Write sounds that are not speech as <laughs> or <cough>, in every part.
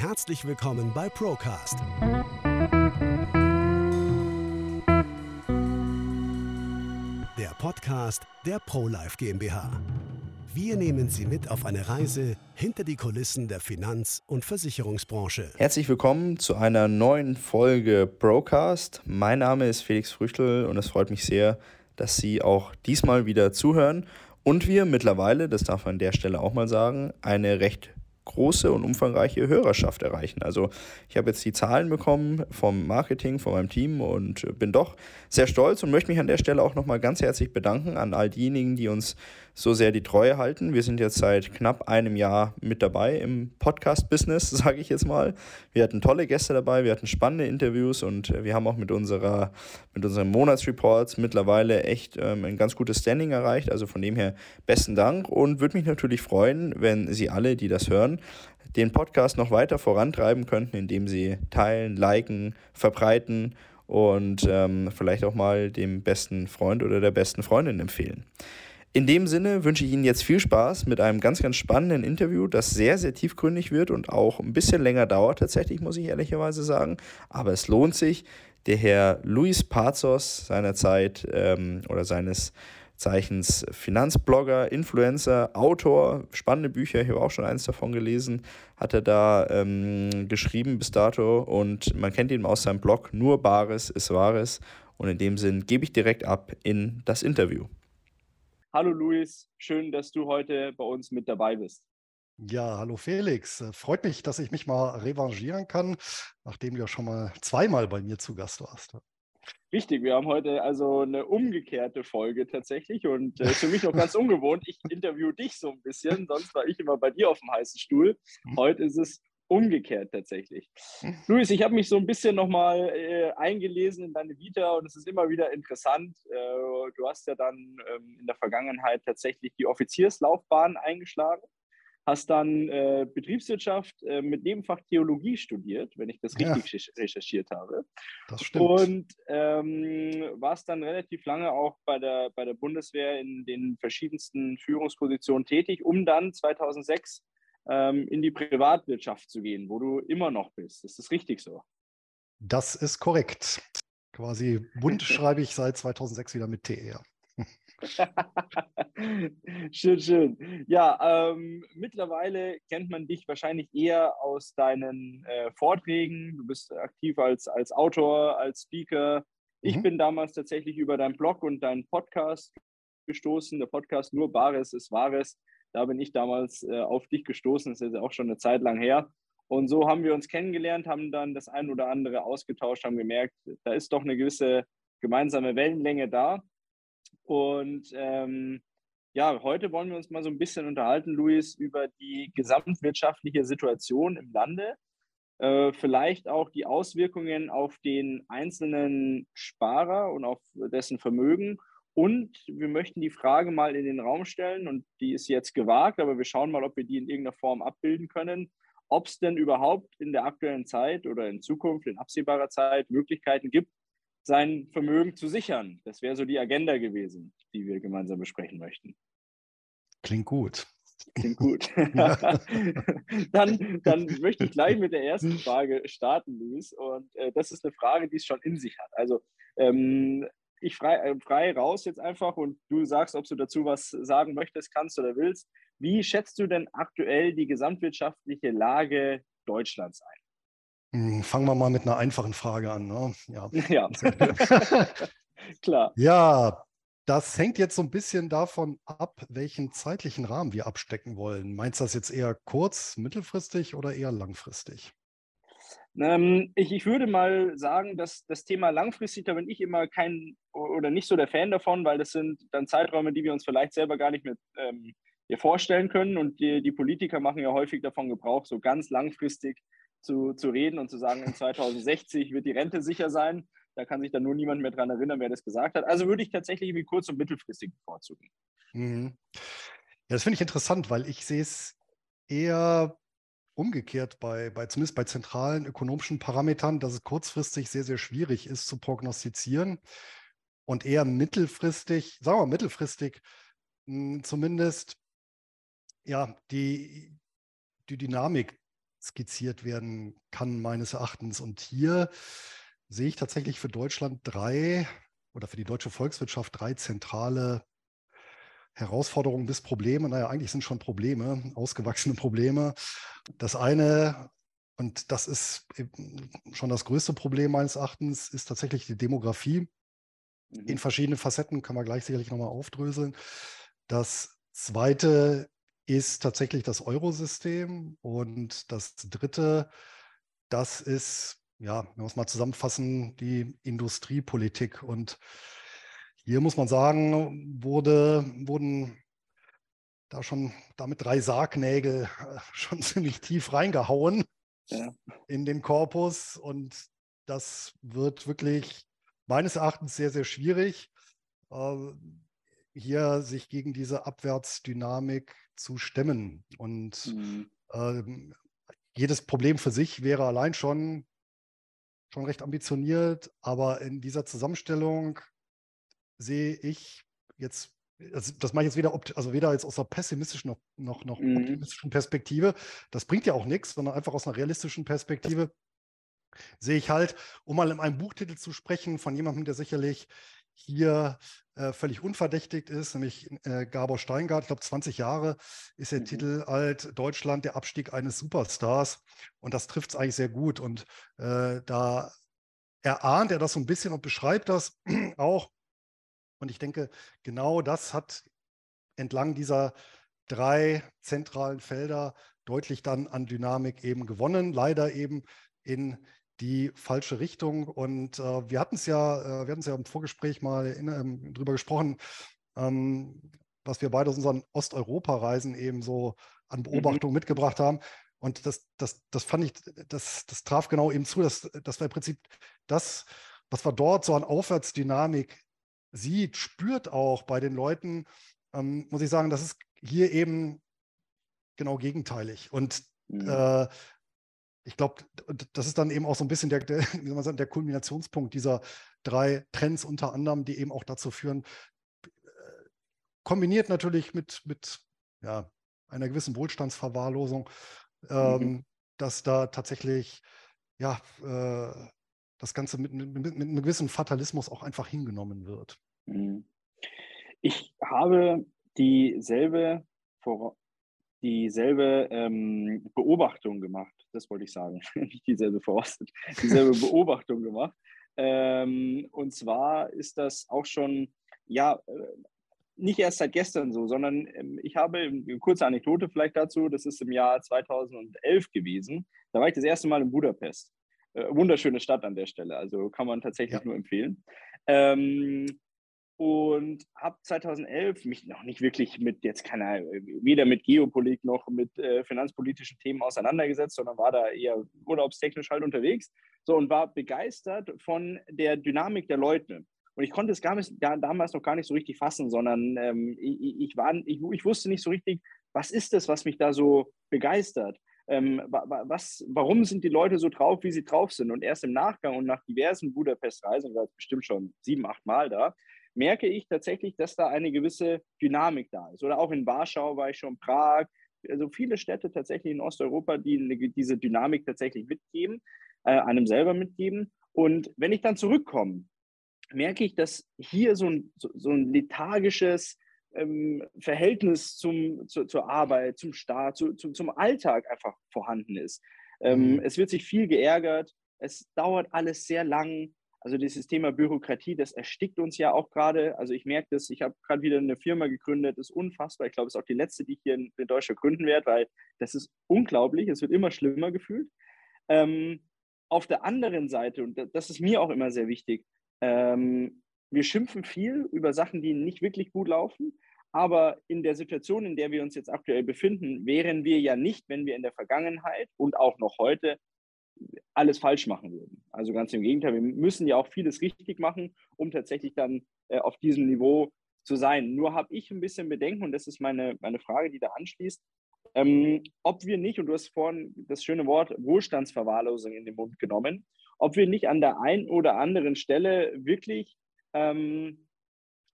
Herzlich willkommen bei Procast. Der Podcast der ProLife GmbH. Wir nehmen Sie mit auf eine Reise hinter die Kulissen der Finanz- und Versicherungsbranche. Herzlich willkommen zu einer neuen Folge Procast. Mein Name ist Felix Früchtel und es freut mich sehr, dass Sie auch diesmal wieder zuhören und wir mittlerweile, das darf man an der Stelle auch mal sagen, eine recht große und umfangreiche Hörerschaft erreichen. Also ich habe jetzt die Zahlen bekommen vom Marketing, von meinem Team und bin doch sehr stolz und möchte mich an der Stelle auch nochmal ganz herzlich bedanken an all diejenigen, die uns so sehr die Treue halten. Wir sind jetzt seit knapp einem Jahr mit dabei im Podcast-Business, <laughs> sage ich jetzt mal. Wir hatten tolle Gäste dabei, wir hatten spannende Interviews und wir haben auch mit, unserer, mit unseren Monatsreports mittlerweile echt ähm, ein ganz gutes Standing erreicht. Also von dem her besten Dank und würde mich natürlich freuen, wenn Sie alle, die das hören, den Podcast noch weiter vorantreiben könnten, indem Sie teilen, liken, verbreiten und ähm, vielleicht auch mal dem besten Freund oder der besten Freundin empfehlen. In dem Sinne wünsche ich Ihnen jetzt viel Spaß mit einem ganz, ganz spannenden Interview, das sehr, sehr tiefgründig wird und auch ein bisschen länger dauert, tatsächlich, muss ich ehrlicherweise sagen. Aber es lohnt sich. Der Herr Luis Pazos seinerzeit ähm, oder seines Zeichens Finanzblogger, Influencer, Autor, spannende Bücher, ich habe auch schon eins davon gelesen, hat er da ähm, geschrieben bis dato und man kennt ihn aus seinem Blog Nur Bares ist Wahres und in dem Sinn gebe ich direkt ab in das Interview. Hallo Luis, schön, dass du heute bei uns mit dabei bist. Ja, hallo Felix. Freut mich, dass ich mich mal revanchieren kann, nachdem du ja schon mal zweimal bei mir zu Gast warst. Richtig, wir haben heute also eine umgekehrte Folge tatsächlich und äh, für mich noch ganz <laughs> ungewohnt. Ich interview dich so ein bisschen, sonst war ich immer bei dir auf dem heißen Stuhl. Mhm. Heute ist es umgekehrt tatsächlich. Mhm. Luis, ich habe mich so ein bisschen nochmal äh, eingelesen in deine Vita und es ist immer wieder interessant. Äh, du hast ja dann ähm, in der Vergangenheit tatsächlich die Offizierslaufbahn eingeschlagen, hast dann äh, Betriebswirtschaft äh, mit Nebenfach Theologie studiert, wenn ich das richtig ja, recherchiert habe. Das stimmt. Und ähm, warst dann relativ lange auch bei der, bei der Bundeswehr in den verschiedensten Führungspositionen tätig, um dann 2006 ähm, in die Privatwirtschaft zu gehen, wo du immer noch bist. Ist das richtig so? Das ist korrekt. Quasi bunt <laughs> schreibe ich seit 2006 wieder mit TR. <laughs> schön, schön. Ja, ähm, mittlerweile kennt man dich wahrscheinlich eher aus deinen äh, Vorträgen. Du bist aktiv als, als Autor, als Speaker. Ich mhm. bin damals tatsächlich über deinen Blog und deinen Podcast gestoßen. Der Podcast Nur Bares ist Wahres. Da bin ich damals äh, auf dich gestoßen, das ist ja auch schon eine Zeit lang her. Und so haben wir uns kennengelernt, haben dann das ein oder andere ausgetauscht, haben gemerkt, da ist doch eine gewisse gemeinsame Wellenlänge da. Und ähm, ja, heute wollen wir uns mal so ein bisschen unterhalten, Luis, über die gesamtwirtschaftliche Situation im Lande. Äh, vielleicht auch die Auswirkungen auf den einzelnen Sparer und auf dessen Vermögen und wir möchten die Frage mal in den Raum stellen, und die ist jetzt gewagt, aber wir schauen mal, ob wir die in irgendeiner Form abbilden können, ob es denn überhaupt in der aktuellen Zeit oder in Zukunft, in absehbarer Zeit, Möglichkeiten gibt, sein Vermögen zu sichern. Das wäre so die Agenda gewesen, die wir gemeinsam besprechen möchten. Klingt gut. Klingt gut. <laughs> <laughs> dann, dann möchte ich gleich mit der ersten Frage starten, Luis. Und äh, das ist eine Frage, die es schon in sich hat. Also ähm, ich frei, äh, frei raus jetzt einfach und du sagst, ob du dazu was sagen möchtest, kannst oder willst. Wie schätzt du denn aktuell die gesamtwirtschaftliche Lage Deutschlands ein? Hm, fangen wir mal mit einer einfachen Frage an. Ne? Ja. <laughs> ja. <laughs> Klar. Ja, das hängt jetzt so ein bisschen davon ab, welchen zeitlichen Rahmen wir abstecken wollen. Meinst du das jetzt eher kurz, mittelfristig oder eher langfristig? Ähm, ich, ich würde mal sagen, dass das Thema langfristig, da bin ich immer kein oder nicht so der Fan davon, weil das sind dann Zeiträume, die wir uns vielleicht selber gar nicht mehr ähm, vorstellen können. Und die, die, Politiker machen ja häufig davon Gebrauch, so ganz langfristig zu, zu reden und zu sagen, in 2060 wird die Rente sicher sein. Da kann sich dann nur niemand mehr dran erinnern, wer das gesagt hat. Also würde ich tatsächlich wie kurz- und mittelfristig bevorzugen. Mhm. Ja, das finde ich interessant, weil ich sehe es eher umgekehrt bei, bei zumindest bei zentralen ökonomischen Parametern, dass es kurzfristig sehr, sehr schwierig ist zu prognostizieren und eher mittelfristig, sagen wir mal mittelfristig, hm, zumindest ja, die, die Dynamik skizziert werden kann, meines Erachtens. Und hier sehe ich tatsächlich für Deutschland drei oder für die deutsche Volkswirtschaft drei zentrale Herausforderungen bis Probleme. Naja, eigentlich sind schon Probleme, ausgewachsene Probleme. Das eine, und das ist schon das größte Problem meines Erachtens, ist tatsächlich die Demografie. In mhm. verschiedenen Facetten können wir gleich sicherlich nochmal aufdröseln. Das zweite ist tatsächlich das Eurosystem. Und das dritte, das ist, ja, wenn wir es mal zusammenfassen, die Industriepolitik. Und hier muss man sagen, wurde, wurden da schon damit drei Sargnägel äh, <laughs> schon ziemlich tief reingehauen ja. in den Korpus. Und das wird wirklich meines Erachtens sehr, sehr schwierig, äh, hier sich gegen diese Abwärtsdynamik zu stemmen. Und mhm. ähm, jedes Problem für sich wäre allein schon, schon recht ambitioniert, aber in dieser Zusammenstellung sehe ich jetzt, also das mache ich jetzt weder, also weder jetzt aus einer pessimistischen noch, noch, noch mhm. optimistischen Perspektive, das bringt ja auch nichts, sondern einfach aus einer realistischen Perspektive sehe ich halt, um mal in einem Buchtitel zu sprechen von jemandem, der sicherlich hier äh, völlig unverdächtigt ist, nämlich äh, Gabor Steingart. Ich glaube, 20 Jahre ist der mhm. Titel alt, Deutschland, der Abstieg eines Superstars. Und das trifft es eigentlich sehr gut. Und äh, da erahnt er das so ein bisschen und beschreibt das <clears throat> auch. Und ich denke, genau das hat entlang dieser drei zentralen Felder deutlich dann an Dynamik eben gewonnen. Leider eben in die falsche Richtung. Und äh, wir hatten es ja, äh, wir hatten es ja im Vorgespräch mal in, ähm, drüber gesprochen, ähm, was wir beide aus unseren Osteuropa-Reisen eben so an mhm. Beobachtungen mhm. mitgebracht haben. Und das, das, das fand ich, das, das traf genau eben zu, dass, dass wir im Prinzip das, was wir dort so an Aufwärtsdynamik sieht, spürt auch bei den Leuten, ähm, muss ich sagen, das ist hier eben genau gegenteilig. Und mhm. äh, ich glaube, das ist dann eben auch so ein bisschen der, der, wie soll man sagen, der Kulminationspunkt dieser drei Trends unter anderem, die eben auch dazu führen, äh, kombiniert natürlich mit, mit ja, einer gewissen Wohlstandsverwahrlosung, ähm, mhm. dass da tatsächlich ja, äh, das Ganze mit, mit, mit, einem gewissen Fatalismus auch einfach hingenommen wird. Mhm. Ich habe dieselbe dieselbe ähm, Beobachtung gemacht. Das wollte ich sagen, <laughs> nicht dieselbe Voraussetzung, dieselbe <laughs> Beobachtung gemacht. Ähm, und zwar ist das auch schon, ja, äh, nicht erst seit gestern so, sondern ähm, ich habe eine kurze Anekdote vielleicht dazu. Das ist im Jahr 2011 gewesen. Da war ich das erste Mal in Budapest. Äh, wunderschöne Stadt an der Stelle, also kann man tatsächlich ja. nur empfehlen. Ähm, und habe 2011 mich noch nicht wirklich mit jetzt keine weder mit Geopolitik noch mit äh, finanzpolitischen Themen auseinandergesetzt, sondern war da eher urlaubstechnisch halt unterwegs so und war begeistert von der Dynamik der Leute. Und ich konnte es gar da, damals noch gar nicht so richtig fassen, sondern ähm, ich, ich, war, ich, ich wusste nicht so richtig, was ist das, was mich da so begeistert? Ähm, was, warum sind die Leute so drauf, wie sie drauf sind? Und erst im Nachgang und nach diversen Budapest-Reisen, ich war bestimmt schon sieben, acht Mal da, merke ich tatsächlich, dass da eine gewisse Dynamik da ist. Oder auch in Warschau war ich schon, Prag, also viele Städte tatsächlich in Osteuropa, die diese Dynamik tatsächlich mitgeben, äh, einem selber mitgeben. Und wenn ich dann zurückkomme, merke ich, dass hier so ein, so, so ein lethargisches ähm, Verhältnis zum, zu, zur Arbeit, zum Staat, zu, zu, zum Alltag einfach vorhanden ist. Ähm, mhm. Es wird sich viel geärgert, es dauert alles sehr lang. Also dieses Thema Bürokratie, das erstickt uns ja auch gerade. Also ich merke das, ich habe gerade wieder eine Firma gegründet, ist unfassbar. Ich glaube, es ist auch die letzte, die ich hier in, in Deutschland gründen werde, weil das ist unglaublich, es wird immer schlimmer gefühlt. Ähm, auf der anderen Seite, und das ist mir auch immer sehr wichtig, ähm, wir schimpfen viel über Sachen, die nicht wirklich gut laufen. Aber in der Situation, in der wir uns jetzt aktuell befinden, wären wir ja nicht, wenn wir in der Vergangenheit und auch noch heute alles falsch machen würden. Also ganz im Gegenteil, wir müssen ja auch vieles richtig machen, um tatsächlich dann äh, auf diesem Niveau zu sein. Nur habe ich ein bisschen Bedenken, und das ist meine, meine Frage, die da anschließt, ähm, ob wir nicht, und du hast vorhin das schöne Wort Wohlstandsverwahrlosung in den Mund genommen, ob wir nicht an der einen oder anderen Stelle wirklich ähm,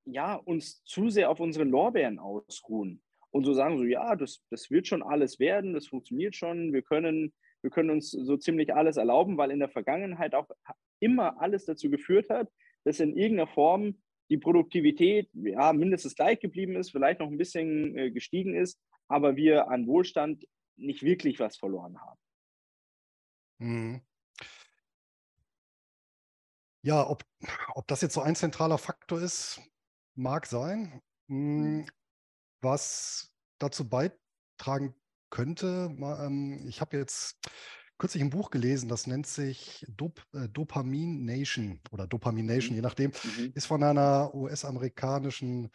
ja, uns zu sehr auf unseren Lorbeeren ausruhen und so sagen, so ja, das, das wird schon alles werden, das funktioniert schon, wir können wir können uns so ziemlich alles erlauben, weil in der Vergangenheit auch immer alles dazu geführt hat, dass in irgendeiner Form die Produktivität ja, mindestens gleich geblieben ist, vielleicht noch ein bisschen äh, gestiegen ist, aber wir an Wohlstand nicht wirklich was verloren haben. Mhm. Ja, ob, ob das jetzt so ein zentraler Faktor ist, mag sein. Mhm. Hm, was dazu beitragen könnte, ähm, ich habe jetzt kürzlich ein Buch gelesen, das nennt sich Dop äh, Dopamin Nation oder Dopamination, mhm. je nachdem, mhm. ist von einer US-amerikanischen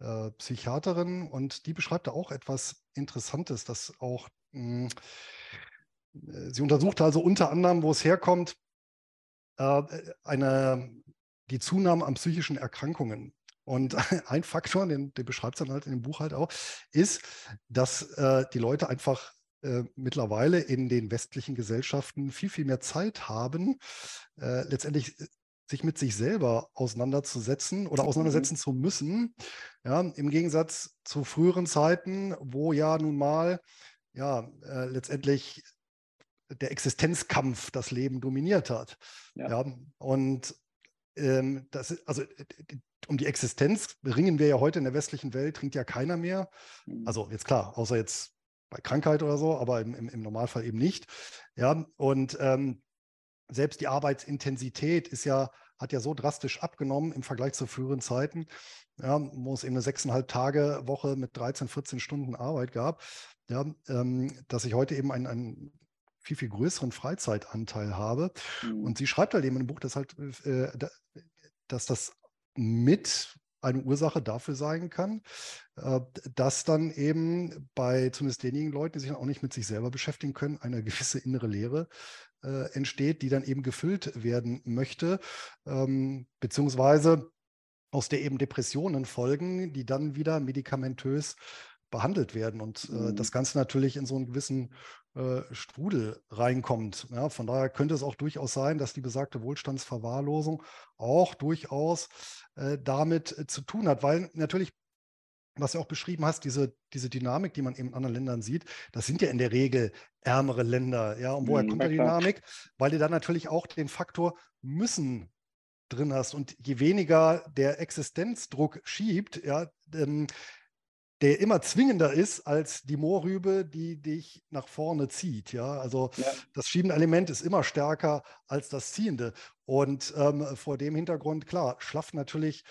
äh, Psychiaterin und die beschreibt da auch etwas Interessantes, das auch, mh, hm, äh, sie untersucht also unter anderem, wo es herkommt, äh, eine, die Zunahme an psychischen Erkrankungen. Und <laughs> ein Faktor, den, den beschreibt es dann halt in dem Buch halt auch, ist, dass äh, die Leute einfach äh, mittlerweile in den westlichen Gesellschaften viel, viel mehr Zeit haben, äh, letztendlich äh, sich mit sich selber auseinanderzusetzen oder mhm. auseinandersetzen mhm. zu müssen. Ja, Im Gegensatz zu früheren Zeiten, wo ja nun mal ja, äh, letztendlich der Existenzkampf das Leben dominiert hat. Ja. ja und ähm, das also um die Existenz ringen wir ja heute in der westlichen Welt, trinkt ja keiner mehr. Mhm. Also jetzt klar, außer jetzt bei Krankheit oder so, aber im, im, im Normalfall eben nicht. Ja, und ähm, selbst die Arbeitsintensität ist ja, hat ja so drastisch abgenommen im Vergleich zu früheren Zeiten, ja, wo es eben eine sechseinhalb Tage Woche mit 13, 14 Stunden Arbeit gab, ja, ähm, dass ich heute eben einen, einen viel, viel größeren Freizeitanteil habe. Mhm. Und sie schreibt halt eben im Buch, dass halt, äh, dass das mit eine Ursache dafür sein kann, äh, dass dann eben bei zumindest denjenigen Leuten, die sich auch nicht mit sich selber beschäftigen können, eine gewisse innere Leere äh, entsteht, die dann eben gefüllt werden möchte, ähm, beziehungsweise aus der eben Depressionen folgen, die dann wieder medikamentös behandelt werden und äh, mhm. das Ganze natürlich in so einen gewissen äh, Strudel reinkommt. Ja, von daher könnte es auch durchaus sein, dass die besagte Wohlstandsverwahrlosung auch durchaus äh, damit äh, zu tun hat, weil natürlich was du auch beschrieben hast, diese, diese Dynamik, die man eben in anderen Ländern sieht, das sind ja in der Regel ärmere Länder. Ja, und woher mhm, kommt die Dynamik? Weil du dann natürlich auch den Faktor müssen drin hast. Und je weniger der Existenzdruck schiebt, ja, ähm, der immer zwingender ist als die Moorrübe, die dich nach vorne zieht. Ja, also ja. das schiebende Element ist immer stärker als das ziehende. Und ähm, vor dem Hintergrund, klar, schlafft natürlich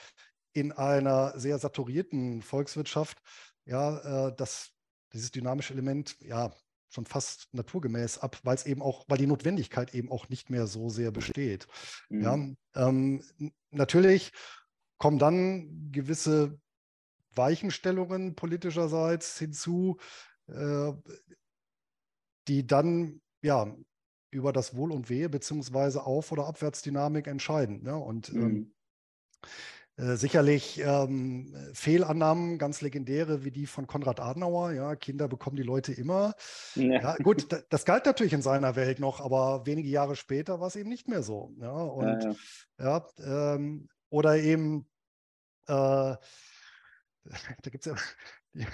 in einer sehr saturierten Volkswirtschaft, ja, äh, das, dieses dynamische Element, ja, schon fast naturgemäß ab, weil es eben auch, weil die Notwendigkeit eben auch nicht mehr so sehr besteht. Mhm. Ja, ähm, natürlich kommen dann gewisse Weichenstellungen politischerseits hinzu, äh, die dann ja über das Wohl und Wehe beziehungsweise Auf- oder Abwärtsdynamik entscheiden. Ne? Und ähm, mhm. äh, sicherlich ähm, Fehlannahmen, ganz legendäre wie die von Konrad Adenauer. Ja, Kinder bekommen die Leute immer. Ja. ja gut, das galt natürlich in seiner Welt noch, aber wenige Jahre später war es eben nicht mehr so. Ja, und ja, ja ähm, oder eben äh, <laughs> da gibt es ja <laughs> die,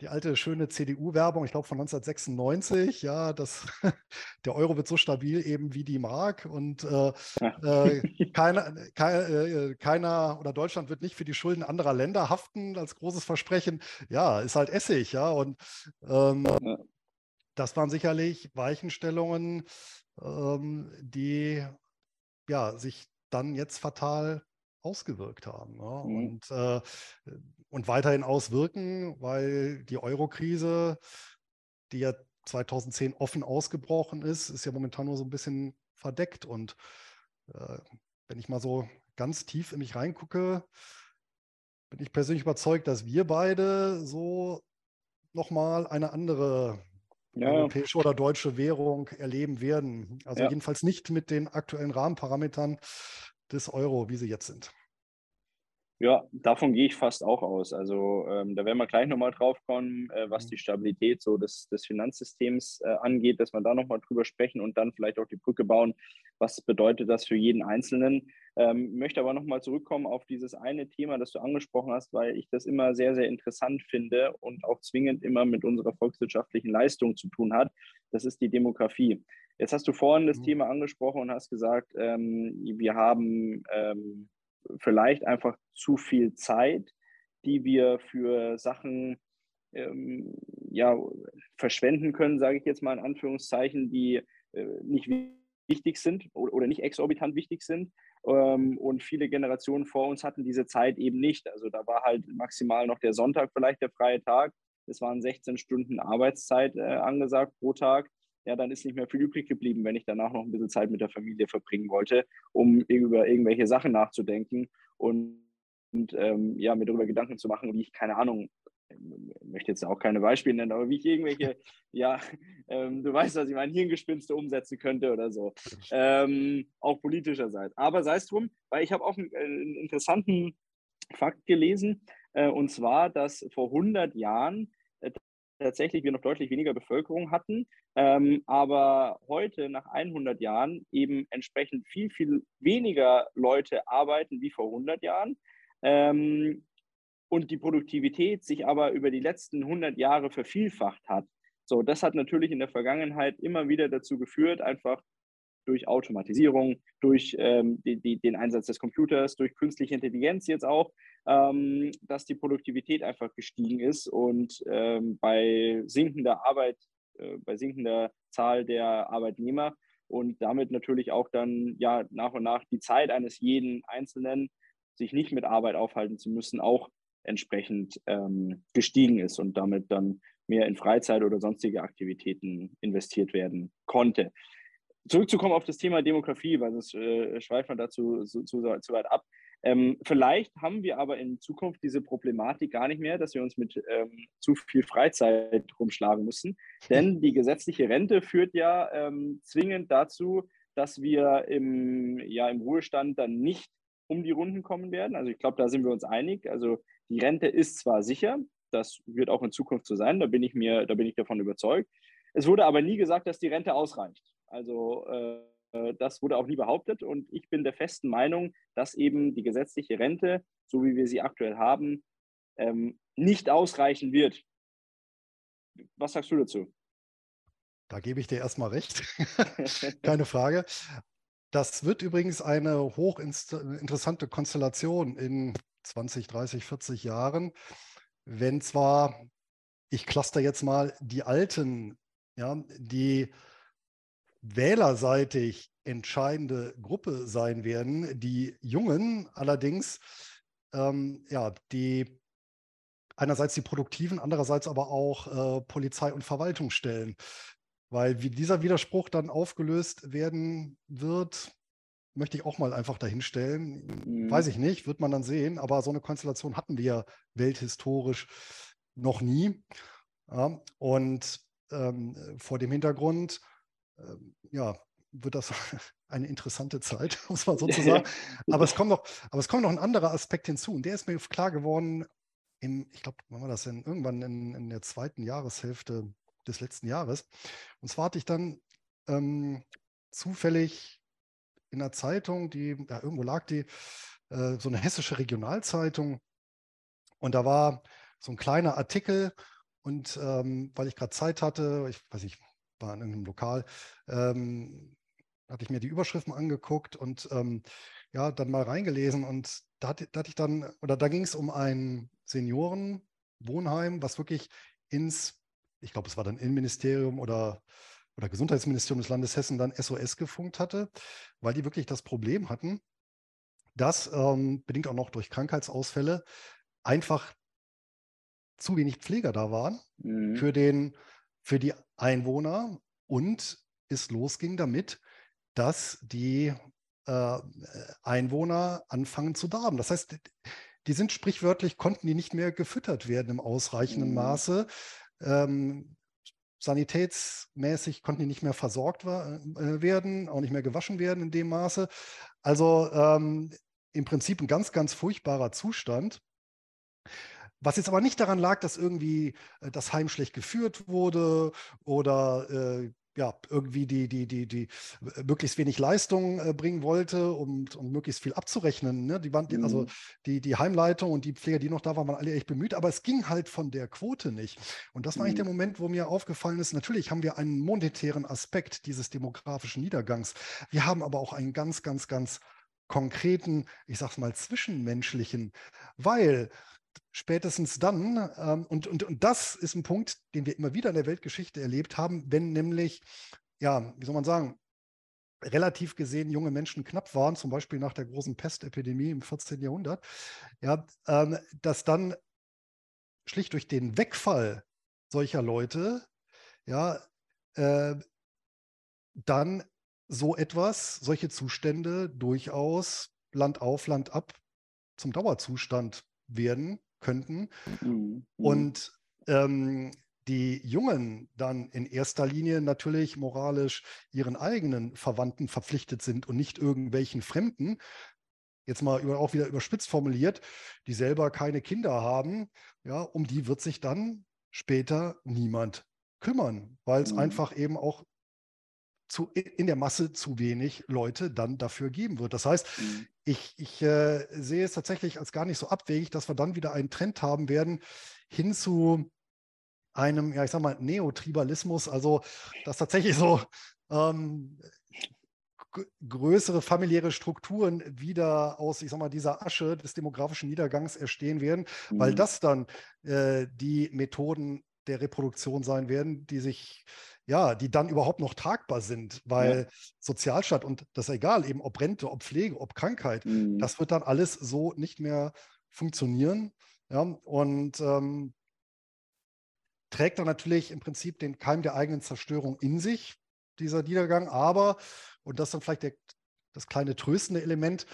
die, alte schöne CDU-Werbung, ich glaube von 1996, ja, das, <laughs> der Euro wird so stabil eben wie die Mark und äh, äh, keiner, kein, äh, keiner oder Deutschland wird nicht für die Schulden anderer Länder haften als großes Versprechen. Ja, ist halt Essig, ja, und ähm, ja. das waren sicherlich Weichenstellungen, ähm, die ja, sich dann jetzt fatal ausgewirkt haben. Ja? Mhm. Und, äh, und weiterhin auswirken, weil die Euro-Krise, die ja 2010 offen ausgebrochen ist, ist ja momentan nur so ein bisschen verdeckt. Und äh, wenn ich mal so ganz tief in mich reingucke, bin ich persönlich überzeugt, dass wir beide so nochmal eine andere ja. europäische oder deutsche Währung erleben werden. Also ja. jedenfalls nicht mit den aktuellen Rahmenparametern, des Euro, wie sie jetzt sind. Ja, davon gehe ich fast auch aus. Also ähm, da werden wir gleich nochmal drauf kommen, äh, was mhm. die Stabilität so des, des Finanzsystems äh, angeht, dass wir da nochmal drüber sprechen und dann vielleicht auch die Brücke bauen. Was bedeutet das für jeden Einzelnen? Ähm, möchte aber nochmal zurückkommen auf dieses eine Thema, das du angesprochen hast, weil ich das immer sehr, sehr interessant finde und auch zwingend immer mit unserer volkswirtschaftlichen Leistung zu tun hat. Das ist die Demografie. Jetzt hast du vorhin das mhm. Thema angesprochen und hast gesagt, ähm, wir haben ähm, vielleicht einfach zu viel Zeit, die wir für Sachen ähm, ja, verschwenden können, sage ich jetzt mal in Anführungszeichen, die äh, nicht wichtig sind oder nicht exorbitant wichtig sind. Ähm, und viele Generationen vor uns hatten diese Zeit eben nicht. Also da war halt maximal noch der Sonntag vielleicht der freie Tag. Es waren 16 Stunden Arbeitszeit äh, angesagt pro Tag ja, dann ist nicht mehr viel übrig geblieben, wenn ich danach noch ein bisschen Zeit mit der Familie verbringen wollte, um über irgendwelche Sachen nachzudenken und, und ähm, ja, mir darüber Gedanken zu machen, wie ich, keine Ahnung, ich möchte jetzt auch keine Beispiele nennen, aber wie ich irgendwelche, <laughs> ja, ähm, du weißt, was ich meine, Hirngespinste umsetzen könnte oder so. <laughs> Ähm, auch politischerseits. Aber sei es drum, weil ich habe auch einen, einen, interessanten Fakt gelesen, äh, und zwar, dass vor 100 Jahren tatsächlich wir noch deutlich weniger Bevölkerung hatten, ähm, aber heute nach 100 Jahren eben entsprechend viel, viel weniger Leute arbeiten wie vor 100 Jahren. Ähm, und die Produktivität sich aber über die letzten 100 Jahre vervielfacht hat. So, das hat natürlich in der Vergangenheit immer wieder dazu geführt, einfach durch Automatisierung, durch ähm, die, die, den Einsatz des Computers, durch künstliche Intelligenz jetzt auch, ähm, dass die Produktivität einfach gestiegen ist und ähm, bei sinkender Arbeit, äh, bei sinkender Zahl der Arbeitnehmer und damit natürlich auch dann ja nach und nach die Zeit eines jeden Einzelnen, sich nicht mit Arbeit aufhalten zu müssen, auch entsprechend ähm, gestiegen ist und damit dann mehr in Freizeit oder sonstige Aktivitäten investiert werden konnte zurückzukommen auf das Thema Demografie, weil sonst äh, schweifen wir dazu zu, zu, zu weit ab. Ähm, vielleicht haben wir aber in Zukunft diese Problematik gar nicht mehr, dass wir uns mit ähm, zu viel Freizeit rumschlagen müssen. <laughs> Denn die gesetzliche Rente führt ja ähm, zwingend dazu, dass wir im, ja, im Ruhestand dann nicht um die Runden kommen werden. Also ich glaube, da sind wir uns einig. Also die Rente ist zwar sicher, das wird auch in Zukunft so sein, da bin ich mir, da bin ich davon überzeugt. Es wurde aber nie gesagt, dass die Rente ausreicht. Also äh, das wurde auch nie behauptet und ich bin der festen Meinung, dass eben die gesetzliche Rente, so wie wir sie aktuell haben, ähm, nicht ausreichen wird. Was sagst du dazu? Da gebe ich dir erstmal recht. <laughs> Keine Frage. Das wird übrigens eine hochinteressante Konstellation in 20, 30, 40 Jahren, wenn zwar, ich cluster jetzt mal die Alten, ja, die wählerseitig entscheidende Gruppe sein werden. Die Jungen allerdings, ähm, ja, die einerseits die Produktiven, andererseits aber auch äh, Polizei und Verwaltung stellen. Weil wie dieser Widerspruch dann aufgelöst werden wird, möchte ich auch mal einfach dahinstellen. Mhm. Weiß ich nicht, wird man dann sehen, aber so eine Konstellation hatten wir ja welthistorisch noch nie. Ja, und ähm, vor dem Hintergrund ja, wird das <laughs> eine interessante Zeit, <laughs> muss man sozusagen. <laughs> aber, es kommt noch, aber es kommt noch ein anderer Aspekt hinzu und der ist mir klar geworden, im, ich glaube, wann war das denn? Irgendwann in, in, der zweiten Jahreshälfte des letzten Jahres. Und zwar hatte ich dann ähm, zufällig in einer Zeitung, die, ja, irgendwo lag die, äh, so eine hessische Regionalzeitung. Und da war so ein kleiner Artikel. Und ähm, weil ich gerade Zeit hatte, ich weiß nicht, war in irgendeinem Lokal, ähm, hatte ich mir die Überschriften angeguckt und ähm, ja, dann mal reingelesen und da hatte, da hatte ich dann, oder da ging es um ein Seniorenwohnheim, was wirklich ins, ich glaube, es war dann Innenministerium oder, oder Gesundheitsministerium des Landes Hessen dann SOS gefunkt hatte, weil die wirklich das Problem hatten, dass ähm, bedingt auch noch durch Krankheitsausfälle einfach zu wenig Pfleger da waren mhm. für den für die Einwohner und es losging damit, dass die äh, Einwohner anfangen zu darben. Das heißt, die sind sprichwörtlich, konnten die nicht mehr gefüttert werden im ausreichenden mhm. Maße. Ähm, sanitätsmäßig konnten die nicht mehr versorgt äh, werden, auch nicht mehr gewaschen werden in dem Maße. Also ähm, im Prinzip ein ganz, ganz furchtbarer Zustand. Was jetzt aber nicht daran lag, dass irgendwie äh, das Heim schlecht geführt wurde oder äh, ja, irgendwie die, die, die, die äh, möglichst wenig Leistung äh, bringen wollte, um, um möglichst viel abzurechnen. Ne? Die waren, also mhm. Also die, die Heimleitung und die Pfleger, die noch da waren, waren alle echt bemüht, aber es ging halt von der Quote nicht. Und das war mhm. eigentlich der mhm. Moment, wo mir aufgefallen ist, natürlich haben wir einen monetären Aspekt dieses demografischen Niedergangs. Wir haben aber auch einen ganz, ganz, ganz konkreten, ich sag's mal, zwischenmenschlichen, weil spätestens dann, ähm, und, und, und das ist ein Punkt, den wir immer wieder in der Weltgeschichte erlebt haben, wenn nämlich, ja, wie soll man sagen, relativ gesehen junge Menschen knapp waren, zum Beispiel nach der großen Pestepidemie im 14. Jahrhundert, ja, ähm, dass dann schlicht durch den Wegfall solcher Leute, ja, äh, dann so etwas, solche Zustände durchaus Land auf, Land ab zum Dauerzustand werden könnten. Mhm. Und ähm, die Jungen dann in erster Linie natürlich moralisch ihren eigenen Verwandten verpflichtet sind und nicht irgendwelchen Fremden, jetzt mal über, auch wieder überspitzt formuliert, die selber keine Kinder haben, ja, um die wird sich dann später niemand kümmern, weil es mhm. einfach eben auch zu, in der Masse zu wenig Leute dann dafür geben wird. Das heißt, mhm. Ich, ich äh, sehe es tatsächlich als gar nicht so abwegig, dass wir dann wieder einen Trend haben werden hin zu einem, ja, ich sag mal, Neotribalismus, also dass tatsächlich so ähm, größere familiäre Strukturen wieder aus, ich sag mal, dieser Asche des demografischen Niedergangs erstehen werden, mhm. weil das dann äh, die Methoden der Reproduktion sein werden, die sich ja, die dann überhaupt noch tragbar sind, weil ja. Sozialstaat und das ist egal, eben ob Rente, ob Pflege, ob Krankheit, mhm. das wird dann alles so nicht mehr funktionieren. Ja, und ähm, trägt dann natürlich im Prinzip den Keim der eigenen Zerstörung in sich, dieser Niedergang, aber, und das ist dann vielleicht der, das kleine tröstende Element,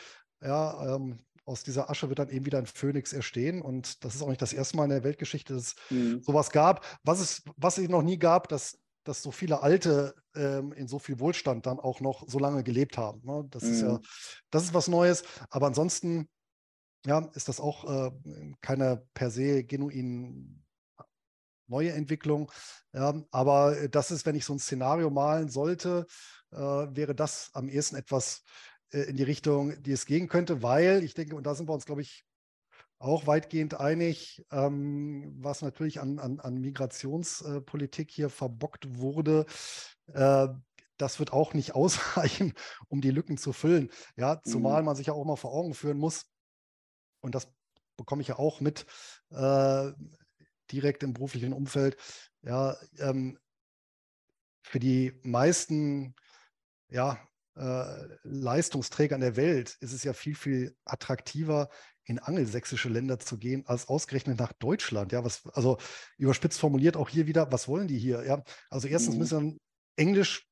ja, ähm, aus dieser Asche wird dann eben wieder ein Phönix erstehen. Und das ist auch nicht das erste Mal in der Weltgeschichte, dass es mhm. sowas gab. Was es, was es noch nie gab, dass dass so viele Alte ähm, in so viel Wohlstand dann auch noch so lange gelebt haben. Ne? Das mhm. ist ja, mhm. das ist was Neues. Aber ansonsten, ja, ist das auch äh, keine per se genuin neue Entwicklung. Ja, aber das ist, wenn ich so ein Szenario malen sollte, äh, wäre das am ehesten etwas äh, in die Richtung, die es gehen könnte, weil ich denke, und da sind wir uns, glaube ich, auch weitgehend einig, ähm, was natürlich an, an, an Migrationspolitik hier verbockt wurde. Äh, das wird auch nicht <laughs> ausreichen, um die Lücken zu füllen. Ja, zumal mhm. man sich ja auch mal vor Augen führen muss, und das bekomme ich ja auch mit äh, direkt im beruflichen Umfeld. Ja, ähm, für die meisten ja, äh, Leistungsträger in der Welt ist es ja viel, viel attraktiver, in angelsächsische Länder zu gehen, als ausgerechnet nach Deutschland. Ja, was, also überspitzt formuliert auch hier wieder, was wollen die hier? Ja, also erstens mhm. müssen Englisch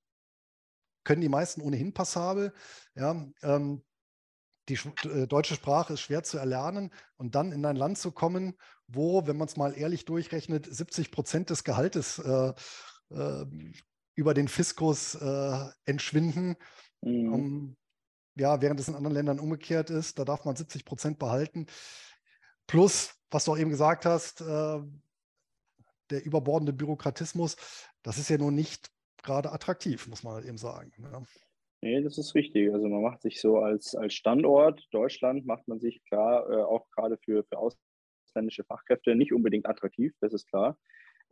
können die meisten ohnehin passabel. Ja, ähm, die äh, deutsche Sprache ist schwer zu erlernen und dann in ein Land zu kommen, wo, wenn man es mal ehrlich durchrechnet, 70 Prozent des Gehaltes äh, äh, über den Fiskus äh, entschwinden. Mhm. Um, ja, während es in anderen Ländern umgekehrt ist, da darf man 70 Prozent behalten. Plus, was du auch eben gesagt hast, äh, der überbordende Bürokratismus, das ist ja nun nicht gerade attraktiv, muss man halt eben sagen. Ja. Ne? Nee, das ist richtig. Also man macht sich so als, als Standort Deutschland, macht man sich klar, äh, auch gerade für, für ausländische Fachkräfte nicht unbedingt attraktiv, das ist klar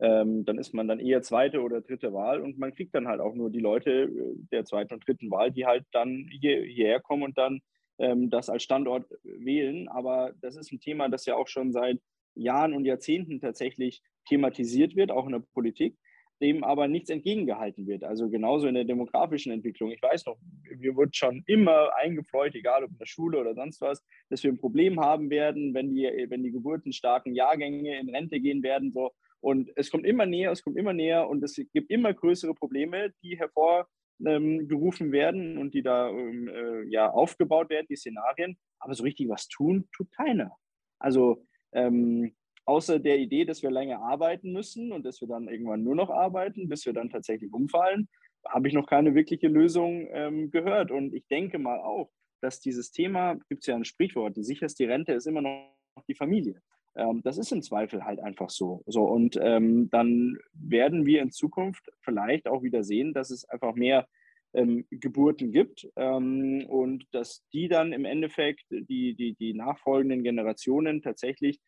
ähm, dann ist man dann eher zweite oder dritte Wahl und man kriegt dann halt auch nur die Leute äh, der zweiten und dritten Wahl, die halt dann hier, hierher kommen und dann ähm, das als Standort wählen. Aber das ist ein Thema, das ja auch schon seit Jahren und Jahrzehnten tatsächlich thematisiert wird, auch in der Politik dem aber nichts entgegengehalten wird. Also genauso in der demografischen Entwicklung. Ich weiß noch, mir wird schon immer eingefleut, egal ob in der Schule oder sonst was, dass wir ein Problem haben werden, wenn die, wenn die geburtenstarken Jahrgänge in Rente gehen werden. So. Und es kommt immer näher, es kommt immer näher und es gibt immer größere Probleme, die hervorgerufen ähm, werden und die da ähm, äh, ja, aufgebaut werden, die Szenarien. Aber so richtig was tun, tut keiner. Also ähm, außer der Idee, dass wir länger arbeiten müssen und dass wir dann irgendwann nur noch arbeiten, bis wir dann tatsächlich umfallen, habe ich noch keine wirkliche Lösung ähm, gehört. Und ich denke mal auch, dass dieses Thema, gibt es ja ein Sprichwort, die sicherste Rente ist immer noch die Familie. Ähm, das ist im Zweifel halt einfach so. so und ähm, dann werden wir in Zukunft vielleicht auch wieder sehen, dass es einfach mehr ähm, Geburten gibt ähm, und dass die dann im Endeffekt die, die, die nachfolgenden Generationen tatsächlich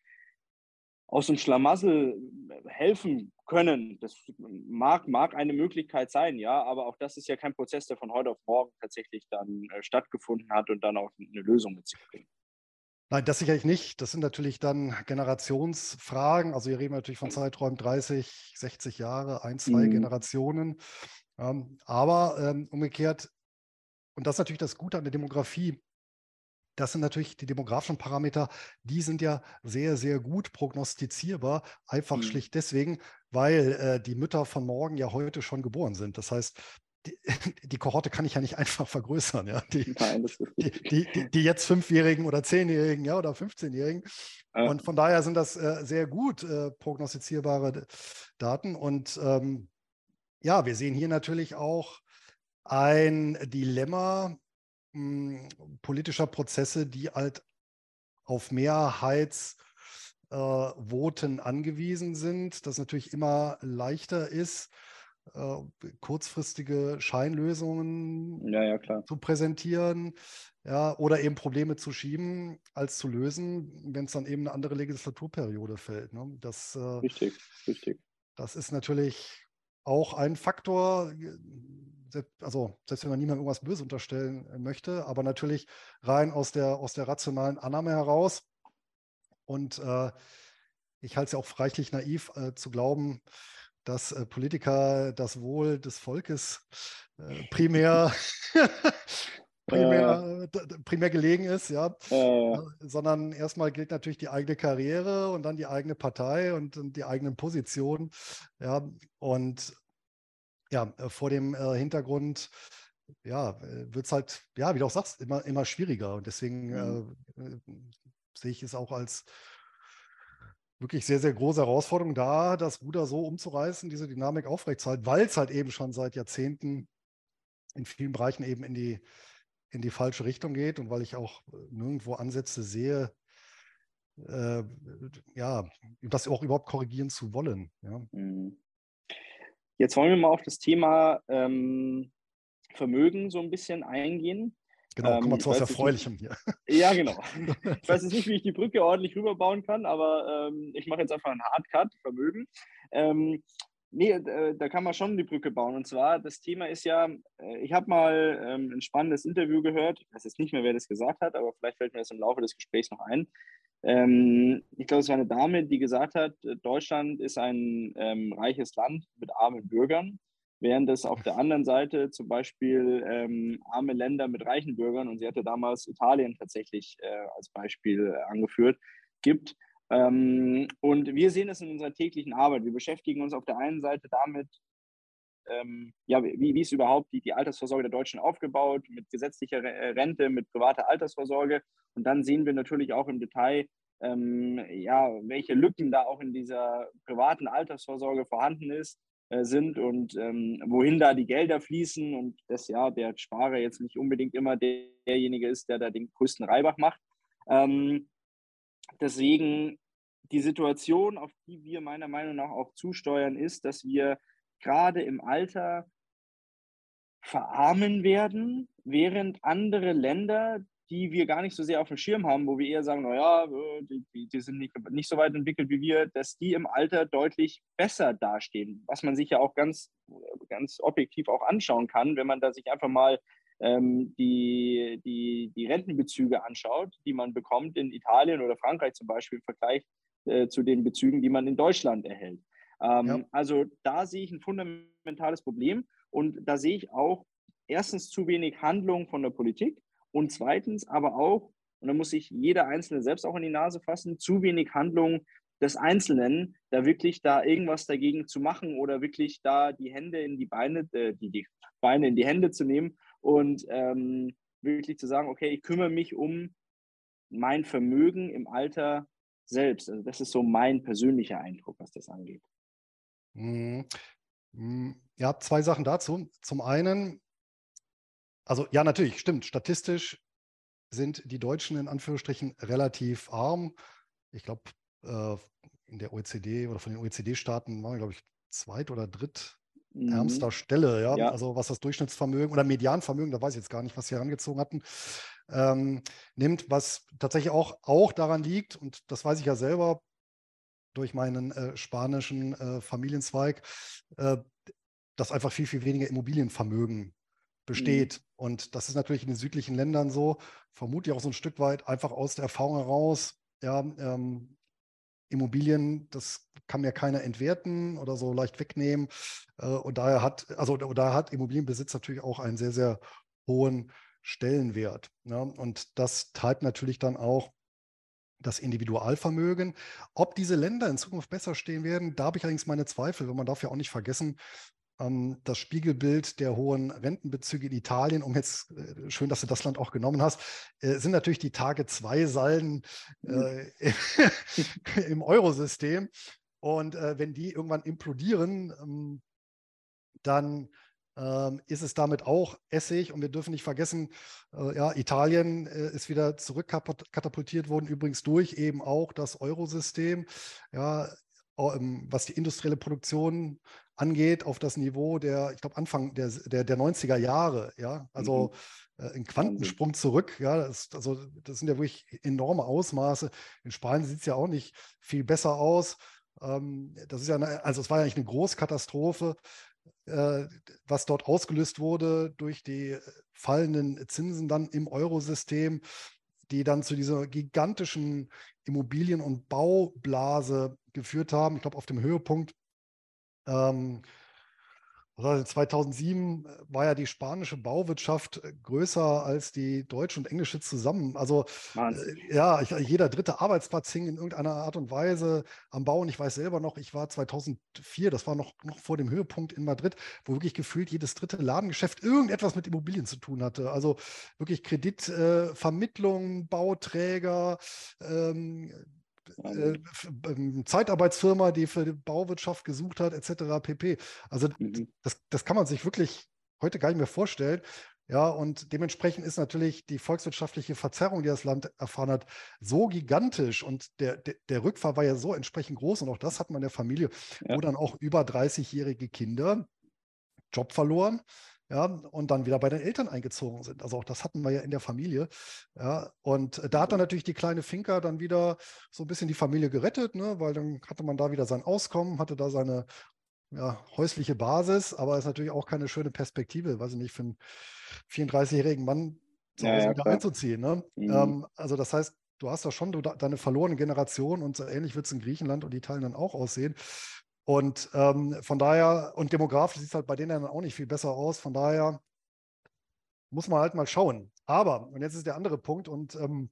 aus dem Schlamassel helfen können. Das mag, mag eine Möglichkeit sein, ja, aber auch das ist ja kein Prozess, der von heute auf morgen tatsächlich dann äh, stattgefunden hat und dann auch eine Lösung mit sich bringt. Nein, das sicherlich nicht. Das sind natürlich dann Generationsfragen. Also wir reden natürlich von Zeiträumen 30, 60 Jahre, ein, zwei mhm. Generationen. Ähm, aber ähm, umgekehrt, und das ist natürlich das Gute an der Demografie, das sind natürlich die demografischen Parameter, die sind ja sehr, sehr gut prognostizierbar, einfach mhm. schlicht deswegen, weil äh, die Mütter von morgen ja heute schon geboren sind. Das heißt, die, <laughs> die, Kohorte kann ich ja nicht einfach vergrößern, ja. Die, Nein, die, die, die, jetzt Fünfjährigen oder Zehnjährigen, ja, oder 15-Jährigen. Ja. Und von daher sind das äh, sehr gut äh, prognostizierbare Daten. Und ähm, ja, wir sehen hier natürlich auch ein Dilemma mh, hm, politischer Prozesse, die halt auf Mehrheitsvoten äh, angewiesen sind, das natürlich immer leichter ist, äh, kurzfristige Scheinlösungen ja, ja, zu präsentieren ja, oder eben Probleme zu schieben, als zu lösen, wenn es dann eben eine andere Legislaturperiode fällt. Ne? Das, äh, richtig, richtig. Das ist natürlich auch ein Faktor, also selbst wenn man niemandem irgendwas böse unterstellen äh, möchte, aber natürlich rein aus der, aus der rationalen Annahme heraus. Und äh, ich halte es ja auch reichlich naiv äh, zu glauben, dass äh, Politiker das Wohl des Volkes äh, <laughs> primär, <laughs> primär, primär gelegen ist, ja. Sondern erstmal gilt natürlich die eigene Karriere und dann die eigene Partei und, und die eigenen Positionen. Ja. Und ja, äh, vor dem Hintergrund ja, wird es halt, ja, wie du auch sagst, immer, immer schwieriger. Und deswegen mhm. äh, sehe ich es auch als wirklich sehr, sehr große Herausforderung da, das Ruder so umzureißen, diese Dynamik aufrechtzuerhalten, weil es halt eben schon seit Jahrzehnten in vielen Bereichen eben in die, in die falsche Richtung geht und weil ich auch nirgendwo Ansätze sehe, äh, ja, das auch überhaupt korrigieren zu wollen. Ja. Mhm. Jetzt wollen wir mal auf das Thema ähm, Vermögen so ein bisschen eingehen. Genau, kommen wir ähm, zu was Erfreulichem hier. Ja, genau. <laughs> Ich weiß jetzt nicht, wie ich die Brücke ordentlich rüberbauen kann, aber ähm, ich mache jetzt einfach einen Hardcut, Vermögen. Ähm, nee, äh, da kann man schon die Brücke bauen. Und zwar, das Thema ist ja, äh, ich habe mal ähm, ein spannendes Interview gehört. Ich weiß jetzt nicht mehr, wer das gesagt hat, aber vielleicht fällt mir das im Laufe des Gesprächs noch ein. Ähm, ich glaube, es war eine Dame, die gesagt hat, Deutschland ist ein ähm, reiches Land mit armen Bürgern, während es auf der anderen Seite zum Beispiel ähm, arme Länder mit reichen Bürgern, und sie hatte damals Italien tatsächlich äh, als Beispiel angeführt, gibt. Ähm, und wir sehen es in unserer täglichen Arbeit. Wir beschäftigen uns auf der einen Seite damit, ähm, ja, wie, wie ist überhaupt die, die Altersvorsorge der Deutschen aufgebaut, mit gesetzlicher äh, Rente, mit privater Altersvorsorge. Und dann sehen wir natürlich auch im Detail, ähm, ja, welche Lücken da auch in dieser privaten Altersvorsorge vorhanden ist, äh, sind und ähm, wohin da die Gelder fließen und dass ja der Sparer jetzt nicht unbedingt immer der, derjenige ist, der da den größten Reibach macht. Ähm, deswegen die Situation, auf die wir meiner Meinung nach auch zusteuern, ist, dass wir gerade im Alter verarmen werden, während andere Länder, die wir gar nicht so sehr auf dem Schirm haben, wo wir eher sagen, naja, äh, die, die, die sind nicht, nicht so weit entwickelt wie wir, dass die im Alter deutlich besser dastehen, was man sich ja auch ganz, ganz objektiv auch anschauen kann, wenn man da sich einfach mal ähm, die, die, die Rentenbezüge anschaut, die man bekommt in Italien oder Frankreich zum Beispiel im Vergleich äh, zu den Bezügen, die man in Deutschland erhält. Ähm, ja. Also da sehe ich ein fundamentales Problem und da sehe ich auch erstens zu wenig Handlung von der Politik und zweitens aber auch, und da muss sich jeder Einzelne selbst auch in die Nase fassen, zu wenig Handlung des Einzelnen, da wirklich da irgendwas dagegen zu machen oder wirklich da die Hände in die Beine, äh, die, die Beine in die Hände zu nehmen und ähm, wirklich zu sagen, okay, ich kümmere mich um mein Vermögen im Alter selbst. Also das ist so mein persönlicher Eindruck, was das angeht. Mhm. Mhm. Ja, zwei Sachen dazu. Zum einen, also ja, natürlich, stimmt, statistisch sind die Deutschen in Anführungsstrichen relativ arm. Ich glaube, äh, in der OECD oder von den OECD-Staaten waren wir, glaube ich, zweit- oder drittärmster mhm. Stelle, ja? ja? Also was das Durchschnittsvermögen oder Medianvermögen, da weiß ich jetzt gar nicht, was sie herangezogen hatten, ähm, nimmt, was tatsächlich auch, auch daran liegt, und das weiß ich ja selber durch meinen äh, spanischen äh, Familienzweig, äh, dass einfach viel, viel weniger Immobilienvermögen besteht. Mhm. Und das ist natürlich in den südlichen Ländern so, vermutlich auch so ein Stück weit einfach aus der Erfahrung heraus. Ja, ähm, Immobilien, das kann mir keiner entwerten oder so leicht wegnehmen. Äh, und daher hat, also da hat Immobilienbesitz natürlich auch einen sehr, sehr hohen Stellenwert. Ne? und das treibt natürlich dann auch das Individualvermögen. Ob diese Länder in Zukunft besser stehen werden, da habe ich allerdings meine Zweifel, weil man darf ja auch nicht vergessen, das Spiegelbild der hohen Rentenbezüge in Italien, um jetzt, äh, schön, dass du das Land auch genommen hast, äh, sind natürlich die Tage zwei Salden äh, <laughs> im Eurosystem. Und äh, wenn die irgendwann implodieren, ähm, dann ähm, ist es damit auch Essig. Und wir dürfen nicht vergessen, äh, ja, Italien äh, ist wieder zurückkatapultiert worden, übrigens durch eben auch das Eurosystem. Ja, ähm, was die industrielle Produktion angeht, auf das Niveau der, ich glaube, Anfang der, der, der 90er Jahre. Ja, also mhm. äh, ein Quantensprung zurück. Ja, das, also, das sind ja wirklich enorme Ausmaße. In Spanien sieht es ja auch nicht viel besser aus. Ähm, das ist ja, eine, also es war ja nicht eine Großkatastrophe. Äh, was dort ausgelöst wurde durch die fallenden Zinsen dann im Eurosystem, die dann zu dieser gigantischen Immobilien- und Baublase geführt haben. Ich glaube, auf dem Höhepunkt ähm, 2007 äh, war ja die spanische Bauwirtschaft äh, größer als die deutsche und englische zusammen. Also äh, ja, ich, jeder dritte Arbeitsplatz hing in irgendeiner Art und Weise am Bau. Und ich weiß selber noch, ich war 2004, das war noch, noch vor dem Höhepunkt in Madrid, wo wirklich gefühlt jedes dritte Ladengeschäft irgendetwas mit Immobilien zu tun hatte. Also wirklich Kreditvermittlung, äh, Bauträger, ähm, äh, ähm, Zeitarbeitsfirma, die für die Bauwirtschaft gesucht hat, etc. pp. Also mhm. das, das kann man sich wirklich heute gar nicht mehr vorstellen. Ja, und dementsprechend ist natürlich die volkswirtschaftliche Verzerrung, die das Land erfahren hat, so gigantisch und der, der, der Rückfall war ja so entsprechend groß und auch das hat man in der Familie, ja. wo dann auch über 30-jährige Kinder Job verloren, ja, und dann wieder bei den Eltern eingezogen sind. Also auch das hatten wir ja in der Familie. Ja, und da hat dann natürlich die kleine Finca dann wieder so ein bisschen die Familie gerettet, ne, weil dann hatte man da wieder sein Auskommen, hatte da seine ja, häusliche Basis, aber ist natürlich auch keine schöne Perspektive, weiß ich nicht, für einen 34-jährigen Mann zu Hause ja, wieder einzuziehen. Ne? Mhm. Ähm, also das heißt, du hast da schon deine verlorene Generation und so ähnlich wird es in Griechenland und Italien dann auch aussehen. Und ähm, von daher, und demografisch sieht es halt bei denen dann auch nicht viel besser aus. Von daher muss man halt mal schauen. Aber, und jetzt ist der andere Punkt, und ähm,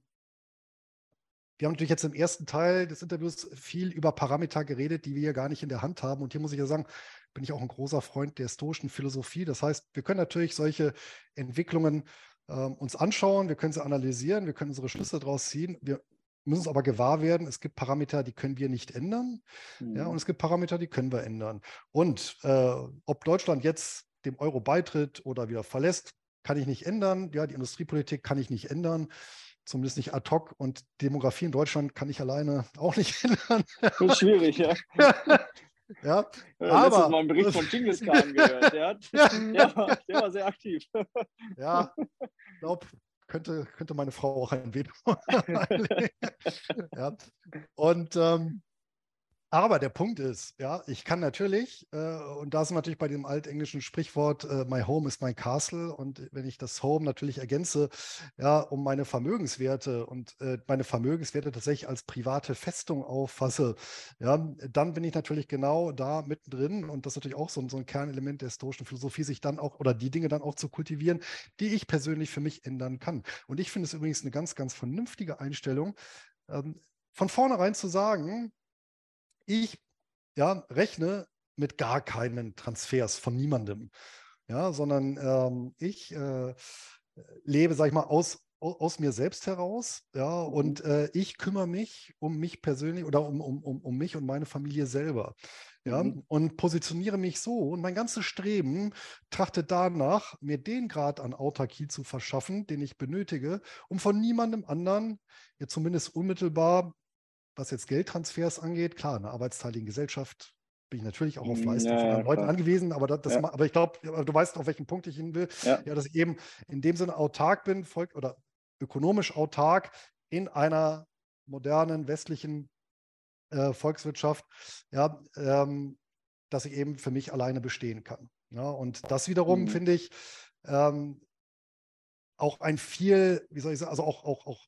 wir haben natürlich jetzt im ersten Teil des Interviews viel über Parameter geredet, die wir hier gar nicht in der Hand haben. Und hier muss ich ja sagen, bin ich auch ein großer Freund der stoischen Philosophie. Das heißt, wir können natürlich solche Entwicklungen äh, uns anschauen, wir können sie analysieren, wir können unsere Schlüsse daraus ziehen. Wir müssen uns aber gewahr werden, es gibt Parameter, die können wir nicht ändern. Mhm. Ja, und es gibt Parameter, die können wir ändern. Und äh, ob Deutschland jetzt dem Euro beitritt oder wieder verlässt, kann ich nicht ändern. Ja, die Industriepolitik kann ich nicht ändern. Zumindest nicht ad hoc. Und Demografie in Deutschland kann ich alleine <laughs> auch nicht ändern. Das ist schwierig, ja. <laughs> Ja, ja aber. Mal einen Bericht von <laughs> Genghis Khan gehört. Der, hat, ja. der, war, der war sehr aktiv. Ja, ich glaube, könnte, könnte meine Frau auch ein Veto <laughs> <laughs> ja. Und ähm, aber der Punkt ist, ja, ich kann natürlich, äh, und da sind natürlich bei dem altenglischen Sprichwort, äh, my home is my castle. Und wenn ich das Home natürlich ergänze, ja, um meine Vermögenswerte und äh, meine Vermögenswerte tatsächlich als private Festung auffasse, ja, dann bin ich natürlich genau da mittendrin. Und das ist natürlich auch so, so ein Kernelement der historischen Philosophie, sich dann auch oder die Dinge dann auch zu kultivieren, die ich persönlich für mich ändern kann. Und ich finde es übrigens eine ganz, ganz vernünftige Einstellung, ähm, von vornherein zu sagen, ich ja, rechne mit gar keinen Transfers von niemandem, ja, sondern ähm, ich äh, lebe, sag ich mal, aus aus mir selbst heraus, ja, mhm. und äh, ich kümmere mich um mich persönlich oder um, um, um, um mich und meine Familie selber. Ja, mhm. und positioniere mich so und mein ganzes Streben trachtet danach, mir den Grad an Autarkie zu verschaffen, den ich benötige, um von niemandem anderen, jetzt zumindest unmittelbar, was jetzt Geldtransfers angeht, klar, eine arbeitsteiligen Gesellschaft bin ich natürlich auch auf hm, Leistung ja, von anderen Leuten angewiesen, aber, das, das ja. aber ich glaube, du weißt, auf welchen Punkt ich hin will. Ja. ja, dass ich eben in dem Sinne autark bin, folgt oder ökonomisch autark in einer modernen westlichen äh, Volkswirtschaft, ja, ähm, dass ich eben für mich alleine bestehen kann. Ja, und das wiederum mhm. finde ich ähm, auch ein viel, wie soll ich sagen, also auch, auch, auch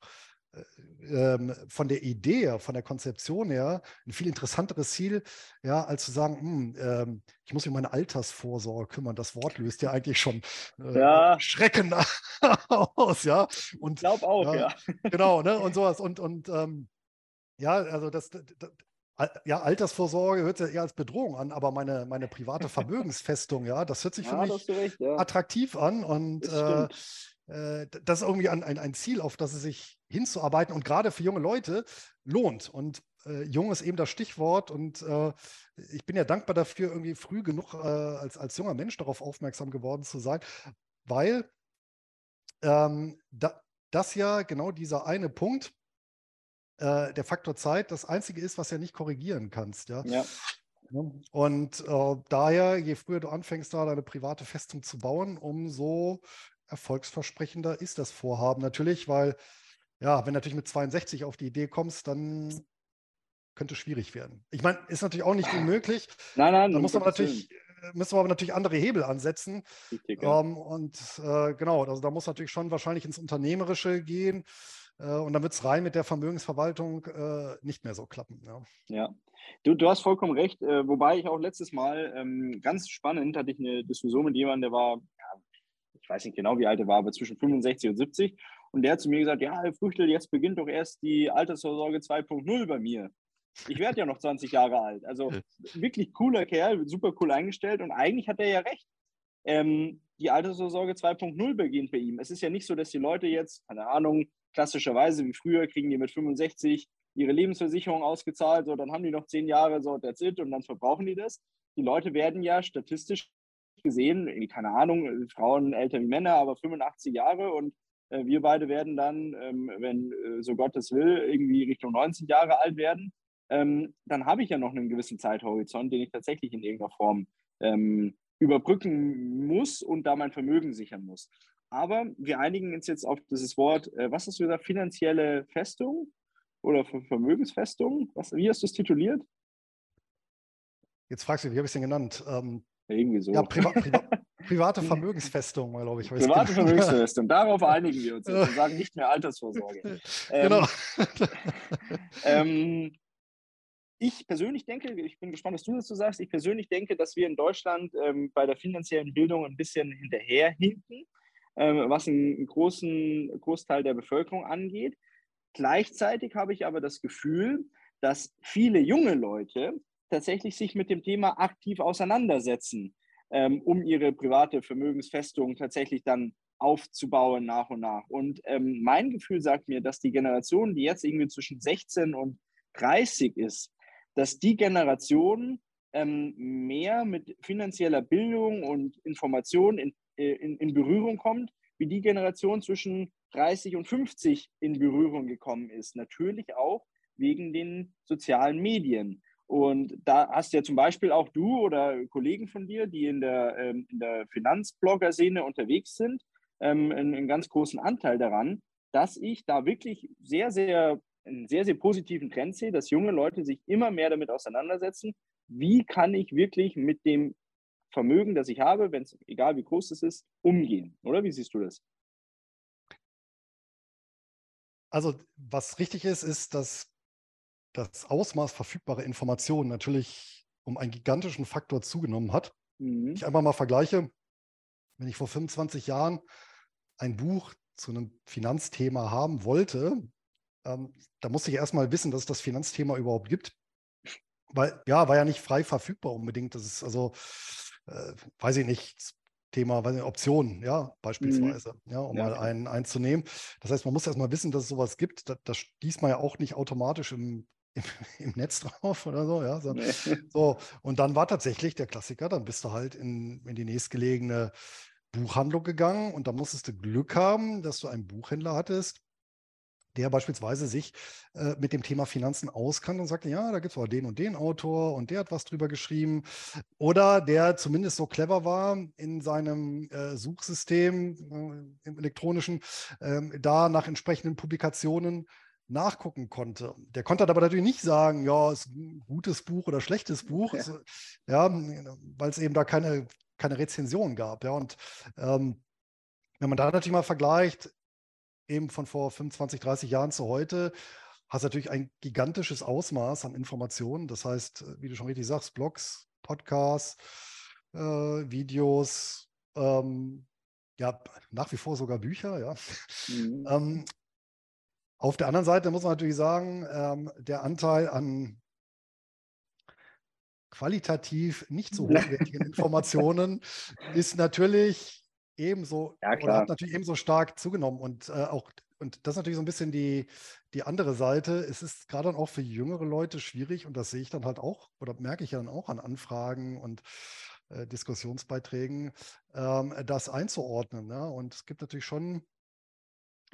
von der Idee, von der Konzeption her ein viel interessanteres Ziel, ja, als zu sagen, hm, ähm, ich muss mich um meine Altersvorsorge kümmern. Das Wort löst ja eigentlich schon äh, ja. Schrecken <laughs> aus, ja. Und, ich glaube auch, ja, ja. Genau, ne? Und sowas. Und, und ähm, ja, also das, das, ja, Altersvorsorge hört sich ja eher als Bedrohung an, aber meine, meine private Vermögensfestung, ja, das hört sich für mich recht, ja. attraktiv an. Und äh, äh, das ist irgendwie ein, ein, ein, Ziel, auf das es sich hinzuarbeiten und gerade für junge Leute lohnt. Und äh, jung ist eben das Stichwort und äh, ich bin ja dankbar dafür, irgendwie früh genug äh, als, als junger Mensch darauf aufmerksam geworden zu sein, weil ähm, da, das ja genau dieser eine Punkt, äh, der Faktor Zeit, das einzige ist, was ja nicht korrigieren kannst. Ja. ja. Und äh, daher, je früher du anfängst, da deine private Festung zu bauen, umso erfolgsversprechender ist das Vorhaben natürlich, weil, ja, wenn du natürlich mit 62 auf die Idee kommst, dann könnte es schwierig werden. Ich meine, ist natürlich auch nicht unmöglich. Nein, nein, da muss man natürlich, äh, müssen wir aber natürlich andere Hebel ansetzen. Richtig, ja. ähm, und äh, genau, also da muss natürlich schon wahrscheinlich ins Unternehmerische gehen. Äh, und dann wird es rein mit der Vermögensverwaltung äh, nicht mehr so klappen. Ja. ja. Du, du hast vollkommen recht. Äh, wobei ich auch letztes Mal ähm, ganz spannend hatte ich eine Diskussion mit jemandem, der war ja, ich weiß nicht genau, wie alt er war, aber zwischen 65 und 70. Und der hat zu mir gesagt, ja, Herr Früchtel, jetzt beginnt doch erst die Altersvorsorge 2.0 bei mir. Ich werde ja noch 20 Jahre alt. Also wirklich cooler Kerl, super cool eingestellt und eigentlich hat er ja recht. Ähm, die Altersvorsorge 2.0 beginnt bei ihm. Es ist ja nicht so, dass die Leute jetzt, keine Ahnung, klassischerweise wie früher kriegen die mit 65 ihre Lebensversicherung ausgezahlt, so dann haben die noch zehn Jahre, so that's it und dann verbrauchen die das. Die Leute werden ja statistisch gesehen, keine Ahnung, Frauen älter wie Männer, aber 85 Jahre und wir beide werden dann, ähm, wenn äh, so Gottes will, irgendwie Richtung 90 Jahre alt werden. Ähm, dann habe ich ja noch einen gewissen Zeithorizont, den ich tatsächlich in irgendeiner Form ähm, überbrücken muss und da mein Vermögen sichern muss. Aber wir einigen uns jetzt auf dieses Wort, äh, was hast du gesagt, finanzielle Festung oder Vermögensfestung? Was, wie hast du es tituliert? Jetzt fragst du, wie habe ich es denn genannt? Ähm, irgendwie so. Ja, priva priva <laughs> private Vermögensfestung, glaube ich. Private Vermögensfestung, darauf einigen wir uns jetzt. Wir <laughs> sagen nicht mehr Altersvorsorge. <laughs> genau. Ähm, ich persönlich denke, ich bin gespannt, was du dazu sagst, ich persönlich denke, dass wir in Deutschland ähm, bei der finanziellen Bildung ein bisschen hinterherhinken, ähm, was einen großen Großteil der Bevölkerung angeht. Gleichzeitig habe ich aber das Gefühl, dass viele junge Leute tatsächlich sich mit dem Thema aktiv auseinandersetzen, ähm, um ihre private Vermögensfestung tatsächlich dann aufzubauen nach und nach. Und ähm, mein Gefühl sagt mir, dass die Generation, die jetzt irgendwie zwischen 16 und 30 ist, dass die Generation ähm, mehr mit finanzieller Bildung und Information in, äh, in, in Berührung kommt, wie die Generation zwischen 30 und 50 in Berührung gekommen ist. Natürlich auch wegen den sozialen Medien. Und da hast ja zum Beispiel auch du oder Kollegen von dir, die in der, ähm, der Finanzblogger-Szene unterwegs sind, ähm, einen, einen, ganz großen Anteil daran, dass ich da wirklich sehr, sehr, einen sehr, sehr positiven Trend sehe, dass junge Leute sich immer mehr damit auseinandersetzen, wie kann ich wirklich mit dem Vermögen, das ich habe, wenn es egal wie groß es ist, umgehen. Oder wie siehst du das? Also, was richtig ist, ist, dass das Ausmaß verfügbarer Informationen natürlich um einen gigantischen Faktor zugenommen hat. Mhm. Ich einfach mal vergleiche, wenn ich vor 25 Jahren ein Buch zu einem Finanzthema haben wollte, ähm, da musste ich erstmal wissen, dass es das Finanzthema überhaupt gibt. Weil, ja, war ja nicht frei verfügbar unbedingt. Das ist also, äh, weiß ich nicht, Thema nicht, Optionen, ja, beispielsweise, mhm. ja, um ja, mal einen einzunehmen. Das heißt, man muss erstmal wissen, dass es sowas gibt. Das, das schließt man ja auch nicht automatisch im, im, <laughs> im Netz drauf oder so, ja. So, nee. <laughs> so, und dann war tatsächlich der Klassiker, dann bist du halt in, in die nächstgelegene Buchhandlung gegangen und da musstest du Glück haben, dass du einen Buchhändler hattest, der beispielsweise sich äh, mit dem Thema Finanzen auskannt und sagt, ja, da gibt es aber den und den Autor und der hat was drüber geschrieben. Oder der zumindest so clever war in seinem äh, Suchsystem äh, im elektronischen, ähm, da nach entsprechenden Publikationen nachgucken konnte. Der konnte aber natürlich nicht sagen, ja, ist ein gutes Buch oder schlechtes <laughs> Buch, ja, also, ja weil es eben da keine, keine Rezension gab. Ja, und ähm, wenn man da natürlich mal vergleicht, eben von vor 25, 30 Jahren zu heute, hast du natürlich ein gigantisches Ausmaß an Informationen. Das heißt, wie du schon richtig sagst, Blogs, Podcasts, äh, Videos, ähm, ja, nach wie vor sogar Bücher, ja. Mhm. ähm, auf der anderen Seite muss man natürlich sagen, ähm, der Anteil an qualitativ nicht so hochwertigen Informationen ist natürlich ebenso ja, oder hat natürlich ebenso stark zugenommen und äh, auch und das ist natürlich so ein bisschen die, die andere Seite. Es ist gerade dann auch für jüngere Leute schwierig und das sehe ich dann halt auch oder merke ich ja dann auch an Anfragen und äh, Diskussionsbeiträgen, ähm, das einzuordnen. Ne? Und es gibt natürlich schon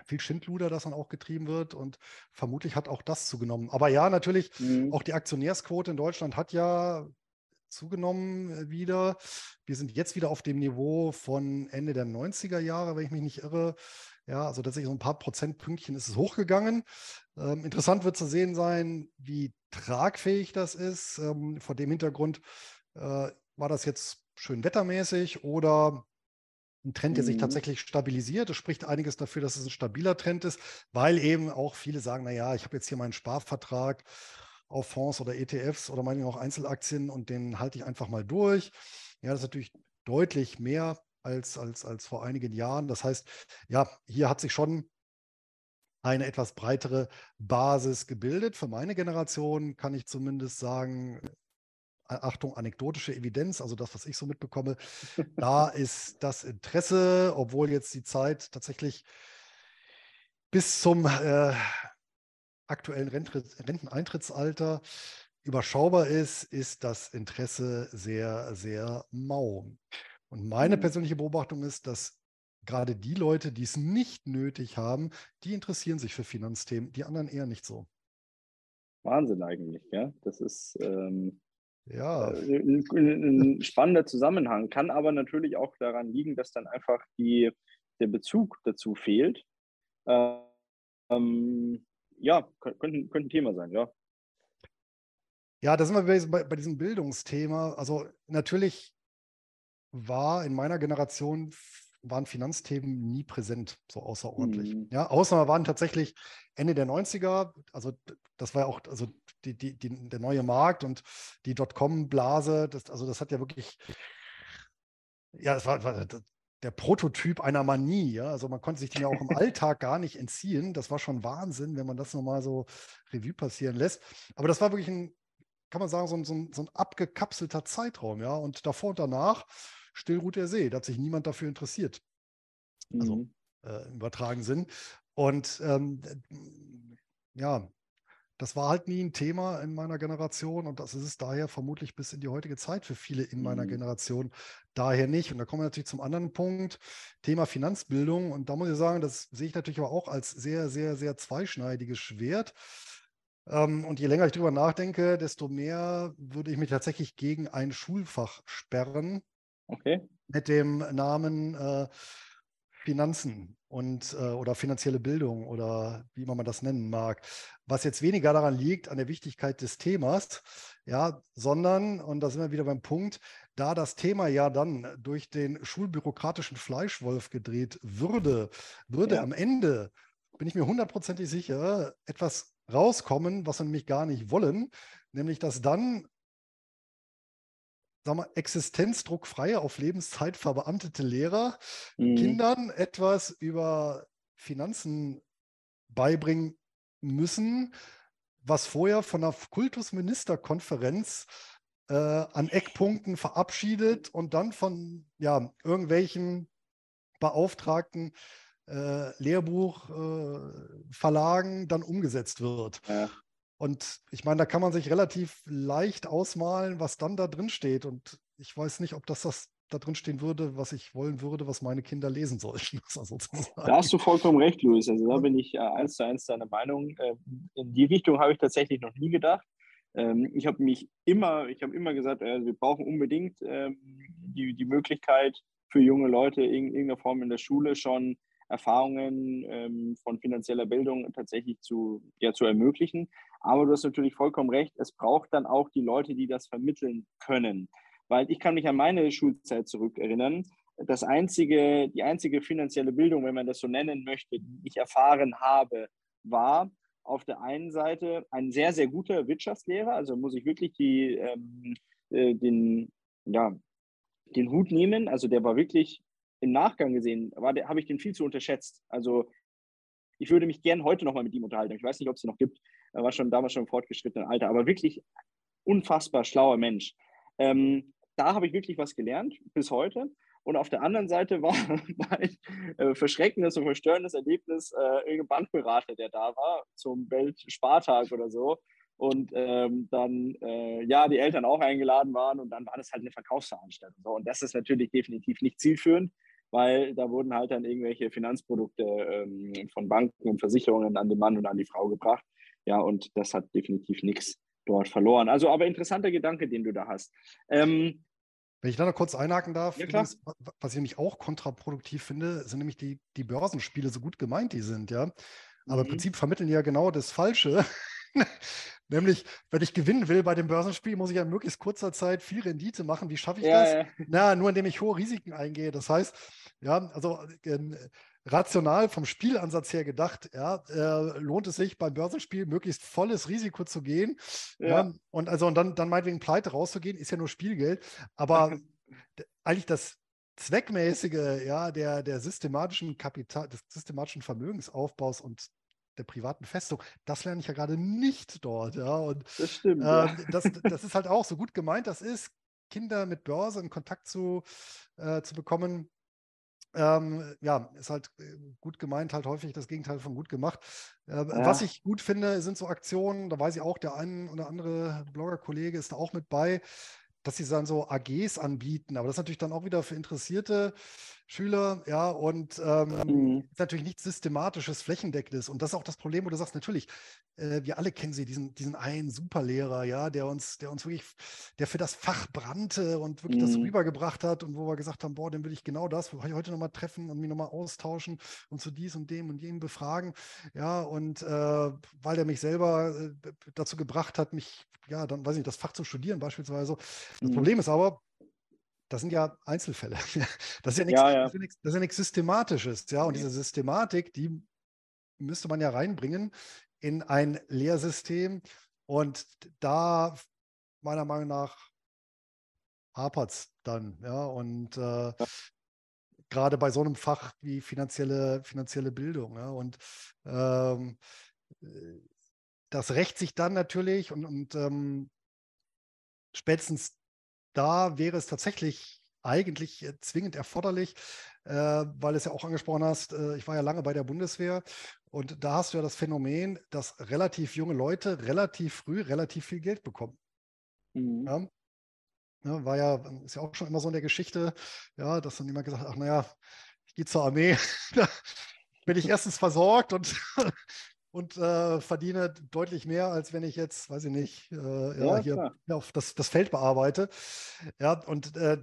viel Schindluder, das dann auch getrieben wird und vermutlich hat auch das zugenommen. Aber ja, natürlich, mhm. auch die Aktionärsquote in Deutschland hat ja zugenommen äh, wieder. Wir sind jetzt wieder auf dem Niveau von Ende der 90er Jahre, wenn ich mich nicht irre. Ja, also tatsächlich so ein paar Prozentpünktchen ist es hochgegangen. Ähm, interessant wird zu sehen sein, wie tragfähig das ist. Ähm, vor dem Hintergrund äh, war das jetzt schön wettermäßig oder ein Trend, der sich mhm. tatsächlich stabilisiert. Es spricht einiges dafür, dass es ein stabiler Trend ist, weil eben auch viele sagen, naja, ich habe jetzt hier meinen Sparvertrag auf Fonds oder ETFs oder meinetwegen auch Einzelaktien und den halte ich einfach mal durch. Ja, das ist natürlich deutlich mehr als, als, als vor einigen Jahren. Das heißt, ja, hier hat sich schon eine etwas breitere Basis gebildet. Für meine Generation kann ich zumindest sagen, Achtung, anekdotische Evidenz, also das, was ich so mitbekomme, <laughs> da ist das Interesse, obwohl jetzt die Zeit tatsächlich bis zum äh, aktuellen Renteneintrittsalter überschaubar ist, ist das Interesse sehr, sehr mau. Und meine mhm. persönliche Beobachtung ist, dass gerade die Leute, die es nicht nötig haben, die interessieren sich für Finanzthemen, die anderen eher nicht so. Wahnsinn eigentlich, ja. Das ist ähm, ja. Äh, ein, ein, spannender Zusammenhang, kann aber natürlich auch daran liegen, dass dann einfach die, der Bezug dazu fehlt. Ähm, ja, könnte, könnte ein Thema sein, ja. Ja, da sind wir bei, bei diesem Bildungsthema. Also natürlich war in meiner Generation waren Finanzthemen nie präsent, so außerordentlich. Mhm. Ja, Ausnahme waren tatsächlich Ende der 90er, also das war ja auch also die, die, die, der neue Markt und die Dotcom-Blase, das, also das hat ja wirklich, ja, das war, war der Prototyp einer Manie. Ja? Also man konnte sich den ja auch im <laughs> Alltag gar nicht entziehen. Das war schon Wahnsinn, wenn man das nochmal so Revue passieren lässt. Aber das war wirklich ein, kann man sagen, so ein, so ein, so ein abgekapselter Zeitraum. Ja? Und davor und danach still ruht der See. Da hat sich niemand dafür interessiert. Also mhm. äh, im übertragenen Sinn. Und ähm, ja, das war halt nie ein Thema in meiner Generation und das ist es daher vermutlich bis in die heutige Zeit für viele in meiner mhm. Generation daher nicht. Und da kommen wir natürlich zum anderen Punkt, Thema Finanzbildung. Und da muss ich sagen, das sehe ich natürlich aber auch als sehr, sehr, sehr zweischneidiges Schwert. Ähm, und je länger ich drüber nachdenke, desto mehr würde ich mich tatsächlich gegen ein Schulfach sperren. Okay. Mit dem Namen äh, Finanzen und äh, oder finanzielle Bildung oder wie man das nennen mag. Was jetzt weniger daran liegt, an der Wichtigkeit des Themas, ja, sondern, und da sind wir wieder beim Punkt, da das Thema ja dann durch den schulbürokratischen Fleischwolf gedreht würde, würde ja. am Ende, bin ich mir hundertprozentig sicher, etwas rauskommen, was wir nämlich gar nicht wollen, nämlich dass dann sag mal, existenzdruckfreie, auf Lebenszeit verbeamtete Lehrer mhm. Kindern etwas über Finanzen beibringen müssen, was vorher von der Kultusministerkonferenz äh, an Eckpunkten verabschiedet und dann von ja, irgendwelchen Beauftragten äh, Lehrbuchverlagen äh, dann umgesetzt wird. Ja. Und ich meine, da kann man sich relativ leicht ausmalen, was dann da drin steht. Und ich weiß nicht, ob das das da drin stehen würde, was ich wollen würde, was meine Kinder lesen sollten. <laughs> da hast du vollkommen recht, Luis. Also da bin ich äh, eins zu eins deiner Meinung. Äh, in die Richtung habe ich tatsächlich noch nie gedacht. Ähm, ich habe mich immer, ich habe immer gesagt, äh, wir brauchen unbedingt ähm, die, die Möglichkeit für junge Leute in irgendeiner Form in der Schule schon Erfahrungen ähm, von finanzieller Bildung tatsächlich zu, ja, zu ermöglichen. Aber du hast natürlich vollkommen recht, es braucht dann auch die Leute, die das vermitteln können. Weil ich kann mich an meine Schulzeit zurückerinnern. Das einzige, die einzige finanzielle Bildung, wenn man das so nennen möchte, die ich erfahren habe, war auf der einen Seite ein sehr, sehr guter Wirtschaftslehrer. Also muss ich wirklich die, ähm, äh, den, ja, den Hut nehmen. Also der war wirklich im Nachgang gesehen, habe ich den viel zu unterschätzt. Also ich würde mich gern heute nochmal mit ihm unterhalten. Ich weiß nicht, ob es ihn noch gibt. Er war schon damals schon im fortgeschrittenen Alter, aber wirklich unfassbar schlauer Mensch. Ähm, da habe ich wirklich was gelernt bis heute. Und auf der anderen Seite war, <laughs> war ein äh, verschreckendes und verstörendes Erlebnis äh, irgendein Bankberater, der da war zum Weltspartag oder so. Und ähm, dann, äh, ja, die Eltern auch eingeladen waren und dann war das halt eine Verkaufsveranstaltung. So. Und das ist natürlich definitiv nicht zielführend, weil da wurden halt dann irgendwelche Finanzprodukte ähm, von Banken und Versicherungen an den Mann und an die Frau gebracht. Ja, und das hat definitiv nichts dort verloren. Also, aber interessanter Gedanke, den du da hast. Ähm, wenn ich da noch kurz einhaken darf, ja, übrigens, was ich nämlich auch kontraproduktiv finde, sind nämlich die, die Börsenspiele, so gut gemeint die sind, ja. Aber mhm. im Prinzip vermitteln die ja genau das Falsche. <laughs> Nämlich, wenn ich gewinnen will bei dem Börsenspiel, muss ich ja in möglichst kurzer Zeit viel Rendite machen. Wie schaffe ich ja, das? Ja. Na, nur indem ich hohe Risiken eingehe. Das heißt, ja, also äh, rational vom Spielansatz her gedacht, ja, äh, lohnt es sich beim Börsenspiel möglichst volles Risiko zu gehen. Ja. ja und also und dann, dann meinetwegen pleite rauszugehen, ist ja nur Spielgeld. Aber <laughs> eigentlich das Zweckmäßige, ja, der, der systematischen Kapital, des systematischen Vermögensaufbaus und der privaten Festung, das lerne ich ja gerade nicht dort, ja. Und das stimmt. Äh, ja. das, das ist halt auch so gut gemeint, das ist, Kinder mit Börse in Kontakt zu, äh, zu bekommen, ähm, ja, ist halt äh, gut gemeint, halt häufig das Gegenteil von gut gemacht. Äh, ja. Was ich gut finde, sind so Aktionen, da weiß ich auch, der ein oder andere Blogger-Kollege ist da auch mit bei, dass sie dann so AGs anbieten. Aber das ist natürlich dann auch wieder für interessierte Schüler, ja, und ähm, mhm. ist natürlich nichts Systematisches, Flächendeckendes. Und das ist auch das Problem, wo du sagst, natürlich, äh, wir alle kennen sie, diesen, diesen einen Superlehrer, ja, der uns, der uns wirklich, der für das Fach brannte und wirklich mhm. das rübergebracht hat und wo wir gesagt haben, boah, den will ich genau das, will ich heute nochmal treffen und mich nochmal austauschen und zu dies und dem und jenem befragen. Ja, und äh, weil der mich selber äh, dazu gebracht hat, mich, ja, dann weiß ich nicht, das Fach zu studieren beispielsweise. Das mhm. Problem ist aber, das sind ja Einzelfälle. <laughs> Das ist ja nichts, ja, ja. Das ist ja nichts, Systematisches. Ja, und diese Systematik, die müsste man ja reinbringen in ein Lehrsystem. Und da, meiner Meinung nach, hapert es dann. Ja, und äh, gerade bei so einem Fach wie finanzielle, finanzielle Bildung. Ja, und ähm, das rächt sich dann natürlich und, und ähm, spätestens da wäre es tatsächlich eigentlich äh, zwingend erforderlich, äh, weil es ja auch angesprochen hast, äh, ich war ja lange bei der Bundeswehr und da hast du ja das Phänomen, dass relativ junge Leute relativ früh relativ viel Geld bekommen. Mhm. Ja? Ja, war ja, ist ja auch schon immer so in der Geschichte, ja, dass dann jemand gesagt hat, ach naja, ich gehe zur Armee, <laughs> da bin ich erstens versorgt und und äh, verdiene deutlich mehr, als wenn ich jetzt, weiß ich nicht, äh, ja, ja, hier auf das, das Feld bearbeite. Ja, und äh,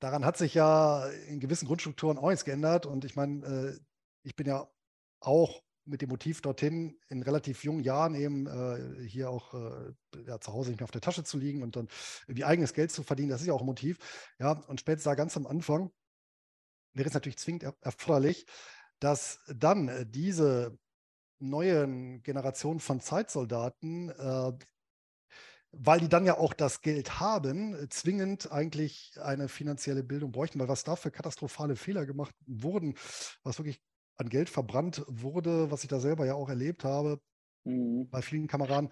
daran hat sich ja in gewissen Grundstrukturen auch nichts geändert. Und ich meine, äh, ich bin ja auch mit dem Motiv dorthin in relativ jungen Jahren eben äh, hier auch äh, ja, zu Hause nicht mehr auf der Tasche zu liegen und dann irgendwie eigenes Geld zu verdienen. Das ist ja auch ein Motiv. Ja, und spätestens da ganz am Anfang wäre es natürlich zwingend erforderlich, dass dann diese neuen Generation von Zeitsoldaten, äh, weil die dann ja auch das Geld haben, äh, zwingend eigentlich eine finanzielle Bildung bräuchten, weil was da für katastrophale Fehler gemacht wurden, was wirklich an Geld verbrannt wurde, was ich da selber ja auch erlebt habe mhm. bei vielen Kameraden,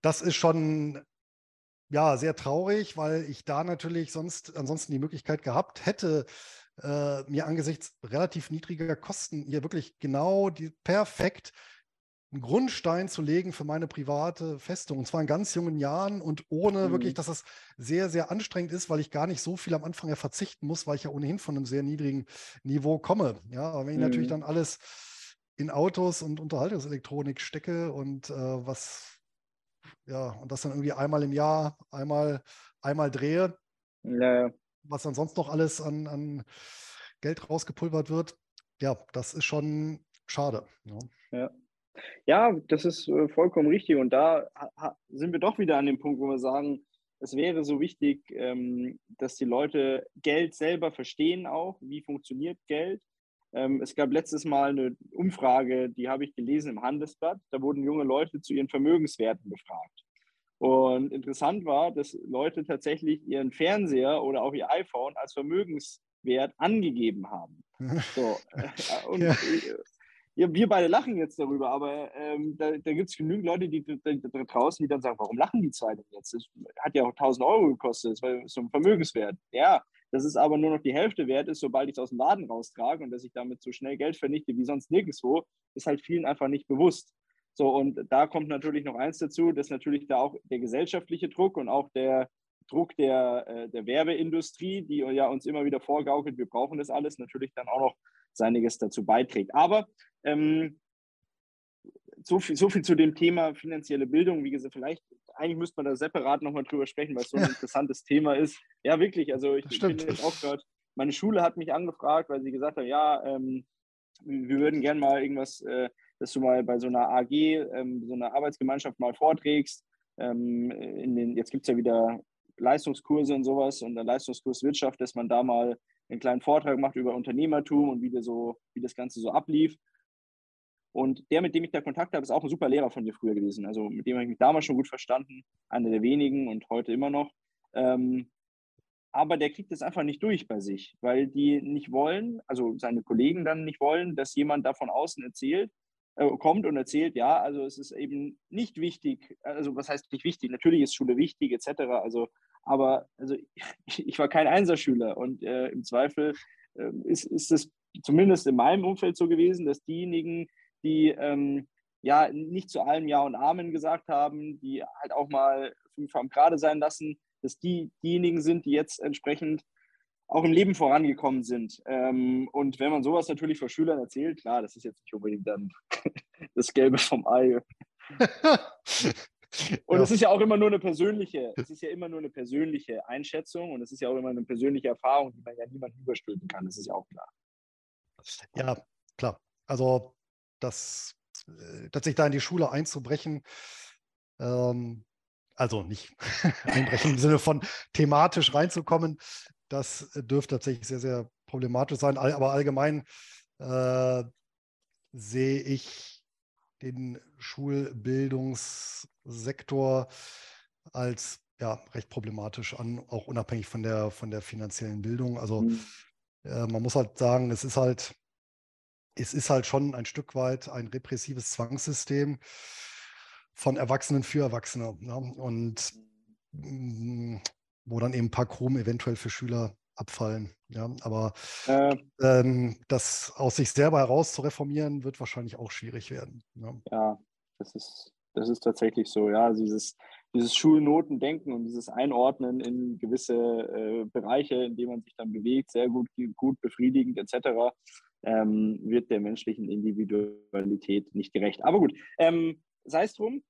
das ist schon ja, sehr traurig, weil ich da natürlich sonst ansonsten die Möglichkeit gehabt hätte, äh, mir angesichts relativ niedriger Kosten hier wirklich genau die perfekt einen Grundstein zu legen für meine private Festung. Und zwar in ganz jungen Jahren und ohne mhm. wirklich, dass das sehr, sehr anstrengend ist, weil ich gar nicht so viel am Anfang ja verzichten muss, weil ich ja ohnehin von einem sehr niedrigen Niveau komme. Ja, aber wenn ich mhm. natürlich dann alles in Autos und Unterhaltungselektronik stecke und äh, was, ja, und das dann irgendwie einmal im Jahr, einmal, einmal drehe, ja. Was dann sonst noch alles an, an Geld rausgepulvert wird, ja, das ist schon schade. Ja. ja. Ja, das ist äh, vollkommen richtig. Und da sind wir doch wieder an dem Punkt, wo wir sagen, es wäre so wichtig, ähm, dass die Leute Geld selber verstehen auch, wie funktioniert Geld. Ähm, es gab letztes Mal eine Umfrage, die habe ich gelesen im Handelsblatt. Da wurden junge Leute zu ihren Vermögenswerten befragt. Und interessant war, dass Leute tatsächlich ihren Fernseher oder auch ihr iPhone als Vermögenswert angegeben haben. <laughs> So, äh, und ja ja, wir beide lachen jetzt darüber, aber ähm, da, da gibt es genügend Leute, die, die, die, draußen, die dann sagen, warum lachen die zwei denn jetzt? Das hat ja auch 1000 Euro gekostet, das war so ein Vermögenswert. Ja, das ist aber nur noch die Hälfte wert ist, sobald ich es aus dem Laden raustrage und dass ich damit so schnell Geld vernichte wie sonst nirgendwo, ist halt vielen einfach nicht bewusst. So, und da kommt natürlich noch eins dazu, dass natürlich da auch der gesellschaftliche Druck und auch der Druck der, äh, der Werbeindustrie, die ja uns immer wieder vorgaukelt, wir brauchen das alles, natürlich dann auch noch seiniges dazu beiträgt. Aber ähm, so, viel, so viel zu dem Thema finanzielle Bildung. Wie gesagt, vielleicht, eigentlich müsste man da separat nochmal drüber sprechen, weil es so ein interessantes Thema ist. Ja, wirklich. Also ich, ich bin jetzt auch gerade, meine Schule hat mich angefragt, weil sie gesagt haben, ja, ähm, wir würden gerne mal irgendwas, äh, dass du mal bei so einer AG, ähm, so einer Arbeitsgemeinschaft mal vorträgst. Ähm, in den, jetzt gibt es ja wieder Leistungskurse und sowas und der Leistungskurs Wirtschaft, dass man da mal einen kleinen Vortrag macht über Unternehmertum und wie, so, wie das Ganze so ablief. Und der, mit dem ich da Kontakt habe, ist auch ein super Lehrer von mir früher gewesen. Also mit dem habe ich mich damals schon gut verstanden, einer der wenigen und heute immer noch. Ähm, aber der kriegt es einfach nicht durch bei sich, weil die nicht wollen, also seine Kollegen dann nicht wollen, dass jemand da von außen erzählt, äh, kommt und erzählt, ja, also es ist eben nicht wichtig, also was heißt nicht wichtig, natürlich ist Schule wichtig etc., also aber also ich, <laughs> ich war kein Einserschüler und äh, im Zweifel äh, ist, ist es zumindest in meinem Umfeld so gewesen, dass diejenigen, die ähm, ja nicht zu allem Ja und Amen gesagt haben, die halt auch mal fünf am Gerade sein lassen, dass die diejenigen sind, die jetzt entsprechend auch im Leben vorangekommen sind. Ähm, und wenn man sowas natürlich vor Schülern erzählt, klar, das ist jetzt nicht unbedingt dann <laughs> das Gelbe vom Ei. <laughs> Und es ist ja auch immer nur eine persönliche, es ist ja immer nur eine persönliche Einschätzung und es ist ja auch immer eine persönliche Erfahrung, die man ja niemandem überstülpen kann, das ist ja auch klar. Ja, klar. Also das äh, tatsächlich da in die Schule einzubrechen, ähm, also nicht <laughs> einbrechen im Sinne von thematisch reinzukommen, das dürfte tatsächlich sehr, sehr problematisch sein. Aber allgemein äh, sehe ich den Schulbildungssektor als ja, recht problematisch an, auch unabhängig von der, von der finanziellen Bildung. Also mhm. äh, man muss halt sagen, es ist halt, es ist halt schon ein Stück weit ein repressives Zwangssystem von Erwachsenen für Erwachsene. Ja? Und mh, mm, wo dann eben ein paar Chrom eventuell für Schüler abfallen. Ja, aber äh, ähm, das aus sich selber heraus zu reformieren, wird wahrscheinlich auch schwierig werden. Ja, ja das, ist, das ist tatsächlich so. Ja, also dieses, dieses Schulnotendenken und dieses Einordnen in gewisse äh, Bereiche, in denen man sich dann bewegt, sehr gut, gut befriedigend etc., ähm, wird der menschlichen Individualität nicht gerecht. Aber gut, ähm, sei es drum.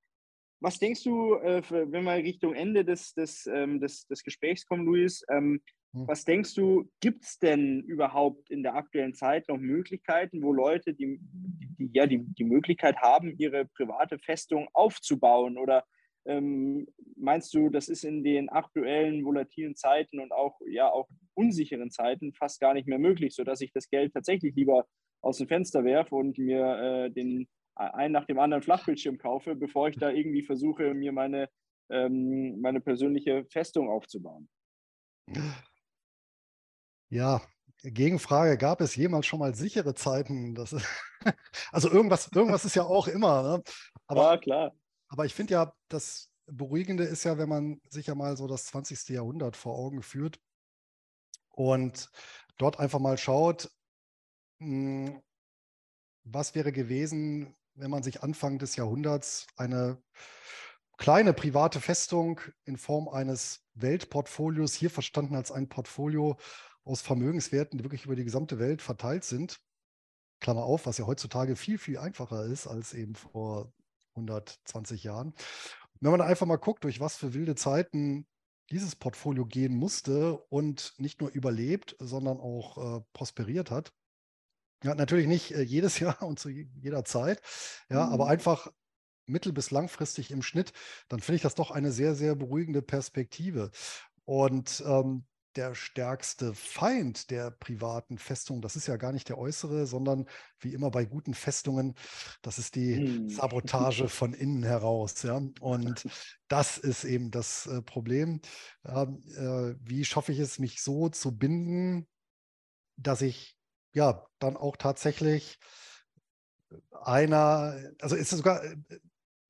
Was denkst du, äh, wenn wir Richtung Ende des, des, ähm, des, des Gesprächs kommen, Luis? Ähm, hm. Was denkst du, gibt es denn überhaupt in der aktuellen Zeit noch Möglichkeiten, wo Leute die, die, ja, die, die Möglichkeit haben, ihre private Festung aufzubauen? Oder ähm, meinst du, das ist in den aktuellen volatilen Zeiten und auch, ja, auch unsicheren Zeiten fast gar nicht mehr möglich, sodass ich das Geld tatsächlich lieber aus dem Fenster werfe und mir äh, den einen nach dem anderen Flachbildschirm kaufe, bevor ich da irgendwie versuche, mir meine, ähm, meine persönliche Festung aufzubauen? Ja, Gegenfrage, gab es jemals schon mal sichere Zeiten? Das ist, <laughs> also irgendwas, irgendwas ist ja auch immer. Ne? Aber, ja, klar. Aber ich finde ja, dass Beruhigende ist ja, wenn man sich ja mal so das 20. Jahrhundert vor Augen führt und dort einfach mal schaut, hm, was wäre gewesen, wenn man sich Anfang des Jahrhunderts eine kleine private Festung in Form eines Weltportfolios, hier verstanden als ein Portfolio aus Vermögenswerten, die wirklich über die gesamte Welt verteilt sind. Klammer auf, was ja heutzutage viel, viel einfacher ist als eben vor 120 Jahren. wenn man einfach mal guckt, durch was für wilde Zeiten dieses Portfolio gehen musste und nicht nur überlebt, sondern auch äh, prosperiert hat. Ja, natürlich nicht äh, jedes <laughs> Jahr und zu jeder Zeit, ja, mhm. aber einfach mittel- bis langfristig im Schnitt, dann finde ich das doch eine sehr, sehr beruhigende Perspektive. Und ähm, der stärkste Feind der privaten Festung, das ist ja gar nicht der äußere, sondern wie immer bei guten Festungen, das ist die hm. Sabotage <laughs> von innen heraus. Ja? Und <laughs> das ist eben das äh, Problem. Ähm, äh, wie schaffe ich es, mich so zu binden, dass ich ja dann auch tatsächlich einer, also ist es sogar äh,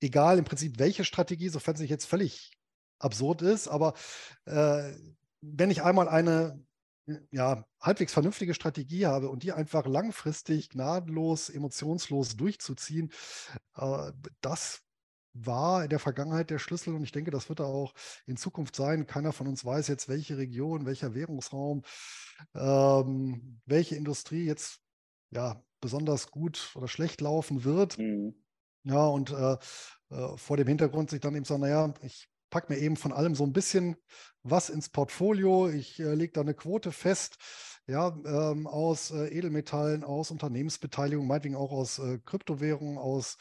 egal im Prinzip welche Strategie, sofern sie jetzt völlig absurd ist, aber äh, wenn ich einmal eine ja, halbwegs vernünftige Strategie habe und die einfach langfristig, gnadenlos, emotionslos durchzuziehen, äh, das war in der Vergangenheit der Schlüssel und ich denke, das wird er auch in Zukunft sein. Keiner von uns weiß jetzt, welche Region, welcher Währungsraum, ähm, welche Industrie jetzt ja besonders gut oder schlecht laufen wird. Mhm. Ja, und äh, äh, vor dem Hintergrund sich dann eben sagen, naja, ich packe mir eben von allem so ein bisschen was ins Portfolio. Ich äh, lege da eine Quote fest, ja, ähm, aus äh, Edelmetallen, aus Unternehmensbeteiligung, meinetwegen auch aus äh, Kryptowährungen, aus,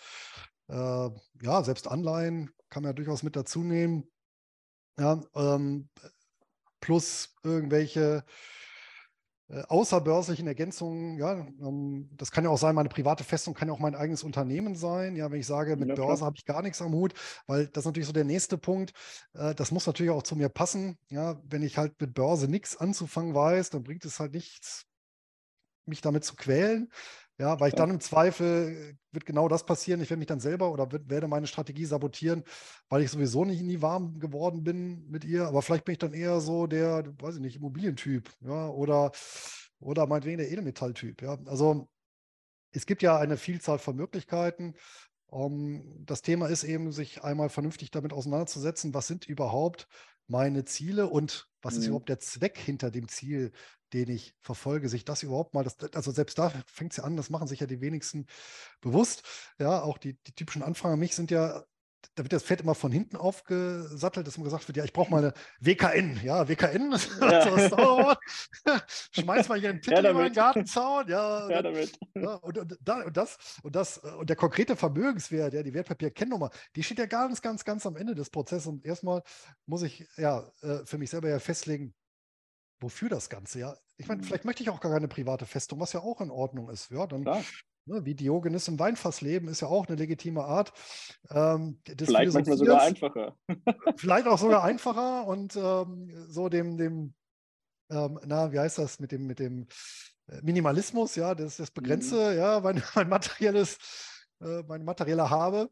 ja, selbst Anleihen kann man ja durchaus mit dazu nehmen. Ja, ähm, plus irgendwelche äh, außerbörslichen Ergänzungen, ja, ähm, das kann ja auch sein, meine private Festung kann ja auch mein eigenes Unternehmen sein. Ja, wenn ich sage, mit ja, Börse habe ich gar nichts am Hut, weil das ist natürlich so der nächste Punkt. Äh, das muss natürlich auch zu mir passen. Ja, wenn ich halt mit Börse nichts anzufangen weiß, dann bringt es halt nichts, mich damit zu quälen. Ja, weil ich dann im Zweifel wird genau das passieren. Ich werde mich dann selber oder wird, werde meine Strategie sabotieren, weil ich sowieso nicht nie warm geworden bin mit ihr. Aber vielleicht bin ich dann eher so der, weiß ich nicht, Immobilientyp, ja, oder, oder meinetwegen der Edelmetalltyp. Ja, also es gibt ja eine Vielzahl von Möglichkeiten. Um, ähm, das Thema ist eben, sich einmal vernünftig damit auseinanderzusetzen, was sind überhaupt meine Ziele und was mhm. ist überhaupt der Zweck hinter dem Ziel, den ich verfolge, sich das überhaupt mal, das, also selbst da fängt es ja an, das machen sich ja die wenigsten bewusst. Ja, auch die, die typischen Anfragen an mich sind ja da wird das Pferd immer von hinten aufgesattelt, dass immer gesagt wird, ja, ich brauche mal eine WKN. Ja, WKN, <laughs> ja. <laughs> Schmeiß mal hier einen Titel ja, über den Gartenzaun. Ja, ja damit. Ja, und, und, und, das, und das, und der konkrete Vermögenswert, ja, die Wertpapierkennnummer, die steht ja ganz, ganz, ganz am Ende des Prozesses. Und erstmal muss ich ja äh, für mich selber ja festlegen, wofür das Ganze, ja. Ich meine, mhm. vielleicht möchte ich auch gar keine private Festung, was ja auch in Ordnung ist. Ja, dann Klar. Ne, wie Diogenes im Weinfass leben, ist ja auch eine legitime Art. Ähm, vielleicht manchmal sogar einfacher. <laughs> vielleicht auch sogar <laughs> einfacher und ähm, so dem, dem ähm, na, wie heißt das, mit dem, mit dem äh, Minimalismus, ja, das, das Begrenze, mhm. ja, mein, <laughs> mein materielles, äh, mein materieller Habe,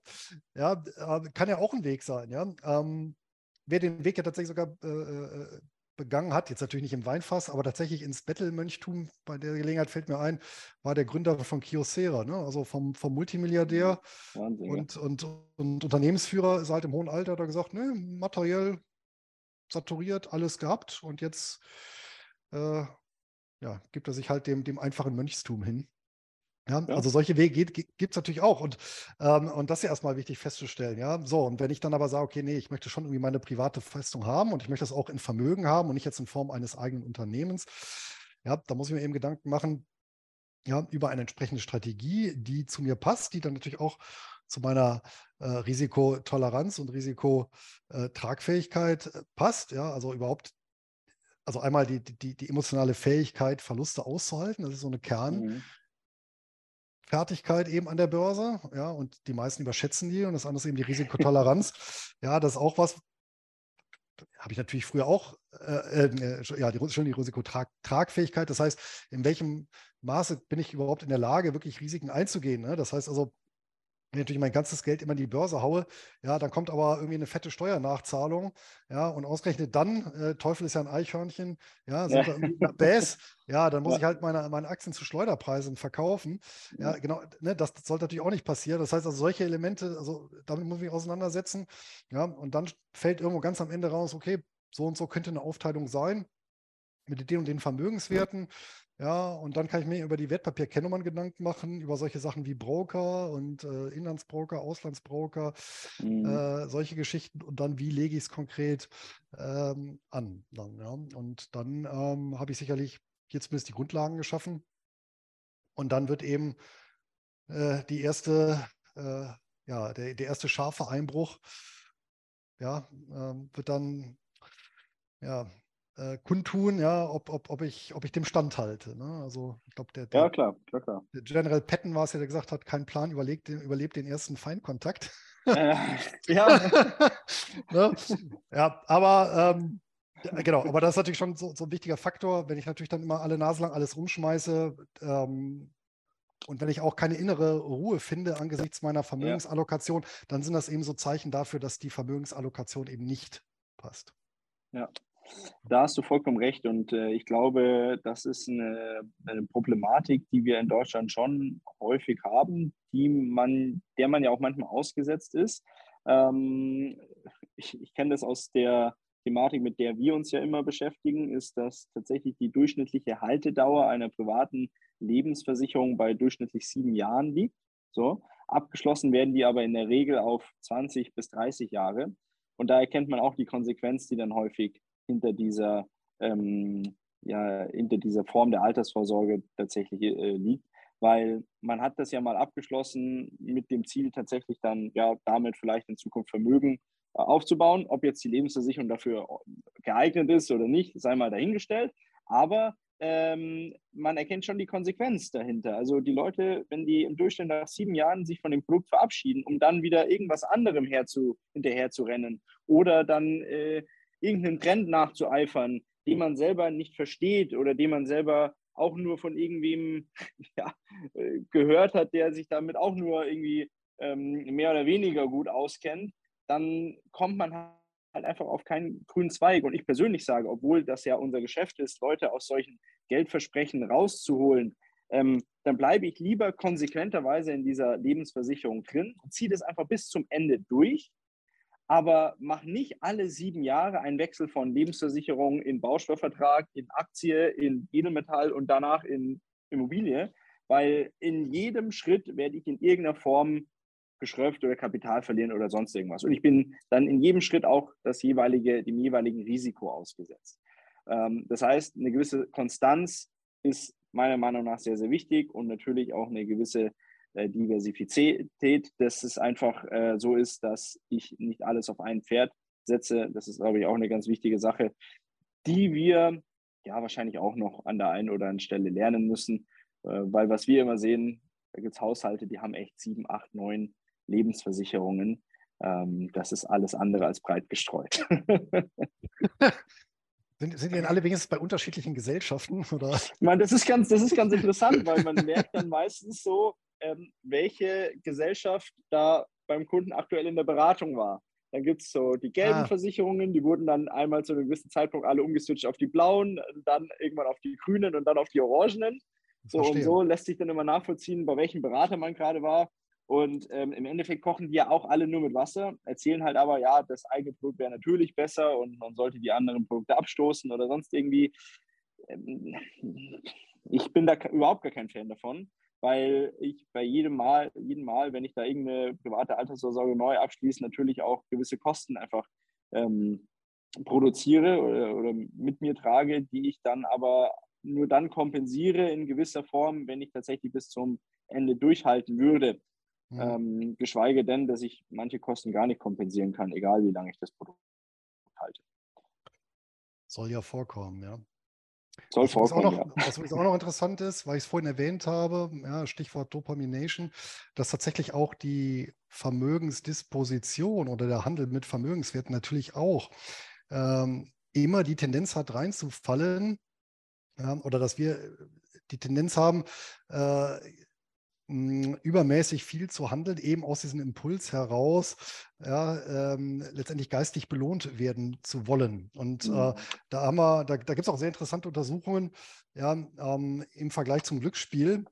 ja, äh, kann ja auch ein Weg sein, ja. Ähm, wer den Weg ja tatsächlich sogar äh, äh begangen hat, jetzt natürlich nicht im Weinfass, aber tatsächlich ins Bettelmönchtum, bei der Gelegenheit fällt mir ein, war der Gründer von Kyocera, ne? also vom, vom Multimilliardär mhm. Wahnsinn, und, und, und Unternehmensführer, ist halt im hohen Alter, hat er gesagt, ne, materiell saturiert, alles gehabt und jetzt äh, ja, gibt er sich halt dem, dem einfachen Mönchstum hin. Ja, ja, also solche Wege gibt es natürlich auch. Und, ähm, und das ist ja erstmal wichtig festzustellen. Ja, so. Und wenn ich dann aber sage, okay, nee, ich möchte schon irgendwie meine private Festung haben und ich möchte das auch in Vermögen haben und nicht jetzt in Form eines eigenen Unternehmens, ja, da muss ich mir eben Gedanken machen, ja, über eine entsprechende Strategie, die zu mir passt, die dann natürlich auch zu meiner äh, Risikotoleranz und Risikotragfähigkeit äh, passt. Ja, also überhaupt also einmal die, die, die emotionale Fähigkeit, Verluste auszuhalten. Das ist so eine Kern, mhm. Fertigkeit eben an der Börse, ja, und die meisten überschätzen die und das andere ist eben die Risikotoleranz. <laughs> ja, das ist auch was, habe ich natürlich früher auch, äh, äh, ja, die, schon die Risikotragfähigkeit. Das heißt, in welchem Maße bin ich überhaupt in der Lage, wirklich Risiken einzugehen? Ne? Das heißt also, wenn ich natürlich mein ganzes Geld immer in die Börse haue, ja, dann kommt aber irgendwie eine fette Steuernachzahlung, ja, und ausgerechnet dann, äh, Teufel ist ja ein Eichhörnchen, ja, sind ja. wir irgendwie Bass, ja, dann muss ja. ich halt meine, meine Aktien zu Schleuderpreisen verkaufen. Ja, ja genau, ne, das, das, sollte natürlich auch nicht passieren. Das heißt also, solche Elemente, also damit muss ich mich auseinandersetzen, ja, und dann fällt irgendwo ganz am Ende raus, okay, so und so könnte eine Aufteilung sein mit den und den Vermögenswerten. Ja, und dann kann ich mir über die Wertpapierkennnummern Gedanken machen, über solche Sachen wie Broker und äh, Inlandsbroker, Auslandsbroker, mhm. äh, solche Geschichten und dann, wie lege ich es konkret ähm, an. Dann, ja. Und dann ähm, habe ich sicherlich jetzt zumindest die Grundlagen geschaffen. Und dann wird eben äh, die erste, äh, ja, der, der erste scharfe Einbruch, ja, ähm, wird dann ja, äh, kundtun, ja, ob, ob, ob, ich, ob ich dem standhalte. Ne? Also ich glaube, der, der, ja, klar, klar, klar. Der General Patton war es ja, der gesagt hat, kein Plan überlebt den, überlebt den ersten Feindkontakt. Äh, ja. ne? <laughs> ja, aber ähm, genau, aber das ist natürlich schon so, so, ein wichtiger Faktor, wenn ich natürlich dann immer alle Nase lang alles rumschmeiße ähm, und wenn ich auch keine innere Ruhe finde angesichts meiner Vermögensallokation, ja. dann sind das eben so Zeichen dafür, dass die Vermögensallokation eben nicht passt. Ja, da hast du vollkommen recht und äh, ich glaube, das ist eine, eine, Problematik, die wir in Deutschland schon häufig haben, die man, der man ja auch manchmal ausgesetzt ist. Ähm, ich, ich kenne das aus der Thematik, mit der wir uns ja immer beschäftigen, ist, dass tatsächlich die durchschnittliche Haltedauer einer privaten Lebensversicherung bei durchschnittlich sieben Jahren liegt. So. Abgeschlossen werden die aber in der Regel auf 20 bis 30 Jahre. Und da erkennt man auch die Konsequenz, die dann häufig hinter dieser, ähm, ja, hinter dieser Form der Altersvorsorge tatsächlich äh, liegt. Weil man hat das ja mal abgeschlossen mit dem Ziel, tatsächlich dann ja damit vielleicht in Zukunft Vermögen äh, aufzubauen. Ob jetzt die Lebensversicherung dafür geeignet ist oder nicht, sei mal dahingestellt. Aber ähm, man erkennt schon die Konsequenz dahinter. Also die Leute, wenn die im Durchschnitt nach sieben Jahren sich von dem Produkt verabschieden, um dann wieder irgendwas anderem herzu, hinterher zu rennen oder dann äh, irgendeinen Trend nachzueifern, den man selber nicht versteht oder den man selber auch nur von irgendwem <laughs> ja, äh, gehört hat, der sich damit auch nur irgendwie ähm, mehr oder weniger gut auskennt, dann kommt man halt einfach auf keinen grünen Zweig. Und ich persönlich sage, obwohl das ja unser Geschäft ist, Leute aus solchen Geldversprechen rauszuholen, ähm, dann bleibe ich lieber konsequenterweise in dieser Lebensversicherung drin und ziehe das einfach bis zum Ende durch aber mach nicht alle sieben Jahre einen Wechsel von Lebensversicherung in Bausparvertrag, in Aktie, in Edelmetall und danach in Immobilie, weil in jedem Schritt werde ich in irgendeiner Form geschröpft oder Kapital verlieren oder sonst irgendwas. Und ich bin dann in jedem Schritt auch das jeweilige, dem jeweiligen Risiko ausgesetzt. Ähm, das heißt, eine gewisse Konstanz ist meiner Meinung nach sehr, sehr wichtig und natürlich auch eine gewisse äh, Diversifizität, dass es einfach äh, so ist, dass ich nicht alles auf ein Pferd setze. Das ist, glaube ich, auch eine ganz wichtige Sache, die wir ja wahrscheinlich auch noch an der einen oder anderen Stelle lernen müssen, äh, weil was wir immer sehen, da gibt es Haushalte, die haben echt sieben, acht, neun Lebensversicherungen. Ähm, das ist alles andere als breit gestreut. <laughs> Sind, sind die denn alle wenigstens bei unterschiedlichen Gesellschaften? Oder? Ich meine, das ist ganz, das ist ganz interessant, weil man merkt dann meistens so, ähm, welche Gesellschaft da beim Kunden aktuell in der Beratung war. Dann gibt es so die gelben ah. Versicherungen, die wurden dann einmal zu einem gewissen Zeitpunkt alle umgeswitcht auf die blauen, dann irgendwann auf die grünen und dann auf die orangenen. So Verstehe. und so lässt sich dann immer nachvollziehen, bei welchem Berater man gerade war. Und ähm, im Endeffekt kochen die ja auch alle nur mit Wasser, erzählen halt aber, ja, das eigene Produkt wäre natürlich besser und man sollte die anderen Produkte abstoßen oder sonst irgendwie. Ähm, ich bin da überhaupt gar kein Fan davon weil ich bei jedem Mal, jedem Mal, wenn ich da irgendeine private Altersvorsorge neu abschließe, natürlich auch gewisse Kosten einfach ähm, produziere oder, oder mit mir trage, die ich dann aber nur dann kompensiere in gewisser Form, wenn ich tatsächlich bis zum Ende durchhalten würde. Mhm. Ähm, geschweige denn, dass ich manche Kosten gar nicht kompensieren kann, egal wie lange ich das Produkt halte. Soll ja vorkommen, ja. Soll was, auch noch, ja. was auch noch interessant ist, weil ich es vorhin erwähnt habe, ja, Stichwort Dopamination, dass tatsächlich auch die Vermögensdisposition oder der Handel mit Vermögenswerten natürlich auch ähm, immer die Tendenz hat, reinzufallen ja, oder dass wir die Tendenz haben, äh, übermäßig viel zu handeln, eben aus diesem Impuls heraus, ja, ähm, letztendlich geistig belohnt werden zu wollen. Und äh, mhm. äh, da haben wir, da, da gibt es auch sehr interessante Untersuchungen ja, ähm, im Vergleich zum Glücksspiel.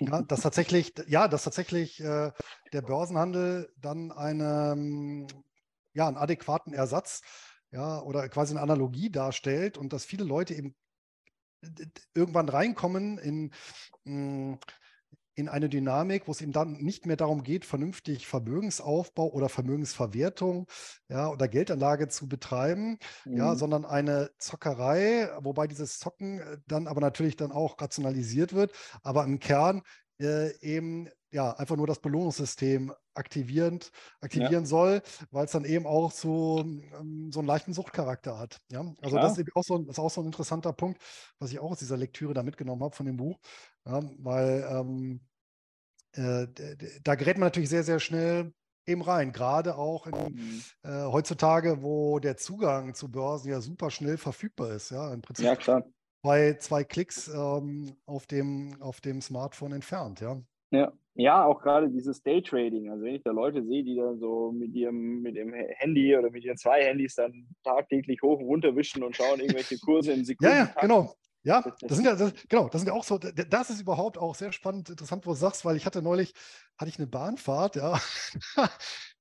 Ja, dass <laughs> tatsächlich, ja, dass tatsächlich äh, der Börsenhandel dann eine, ja, einen adäquaten Ersatz ja, oder quasi eine Analogie darstellt und dass viele Leute eben irgendwann reinkommen in, hm, in eine Dynamik, wo es eben dann nicht mehr darum geht, vernünftig Vermögensaufbau oder Vermögensverwertung ja, oder Geldanlage zu betreiben, mhm. ja, sondern eine Zockerei, wobei dieses Zocken äh, dann aber natürlich dann auch rationalisiert wird, aber im Kern äh, eben ja einfach nur das Belohnungssystem aktivierend, aktivieren ja. soll, weil es dann eben auch so, ähm, so einen leichten Suchtcharakter hat. Ja? Also das ist, auch so, das ist auch so ein interessanter Punkt, was ich auch aus dieser Lektüre da mitgenommen habe von dem Buch, ja? weil ähm, äh, da gerät man natürlich sehr, sehr schnell eben rein, gerade auch in, mhm. äh, heutzutage, wo der Zugang zu Börsen ja super schnell verfügbar ist. Ja, im Prinzip ja, klar. bei zwei Klicks ähm, auf, dem, auf dem Smartphone entfernt. Ja. Ja, ja, auch gerade dieses Daytrading. Also wenn ich da Leute sehe, die dann so mit ihrem, mit ihrem Handy oder mit ihren zwei Handys dann tagtäglich hoch und runter wischen und schauen irgendwelche Kurse in Sekunden. Ja, ja, genau. Ja, das sind ja, das, genau, das sind ja auch so, das ist überhaupt auch sehr spannend, interessant, was du sagst, weil ich hatte neulich, hatte ich eine Bahnfahrt, ja, <laughs>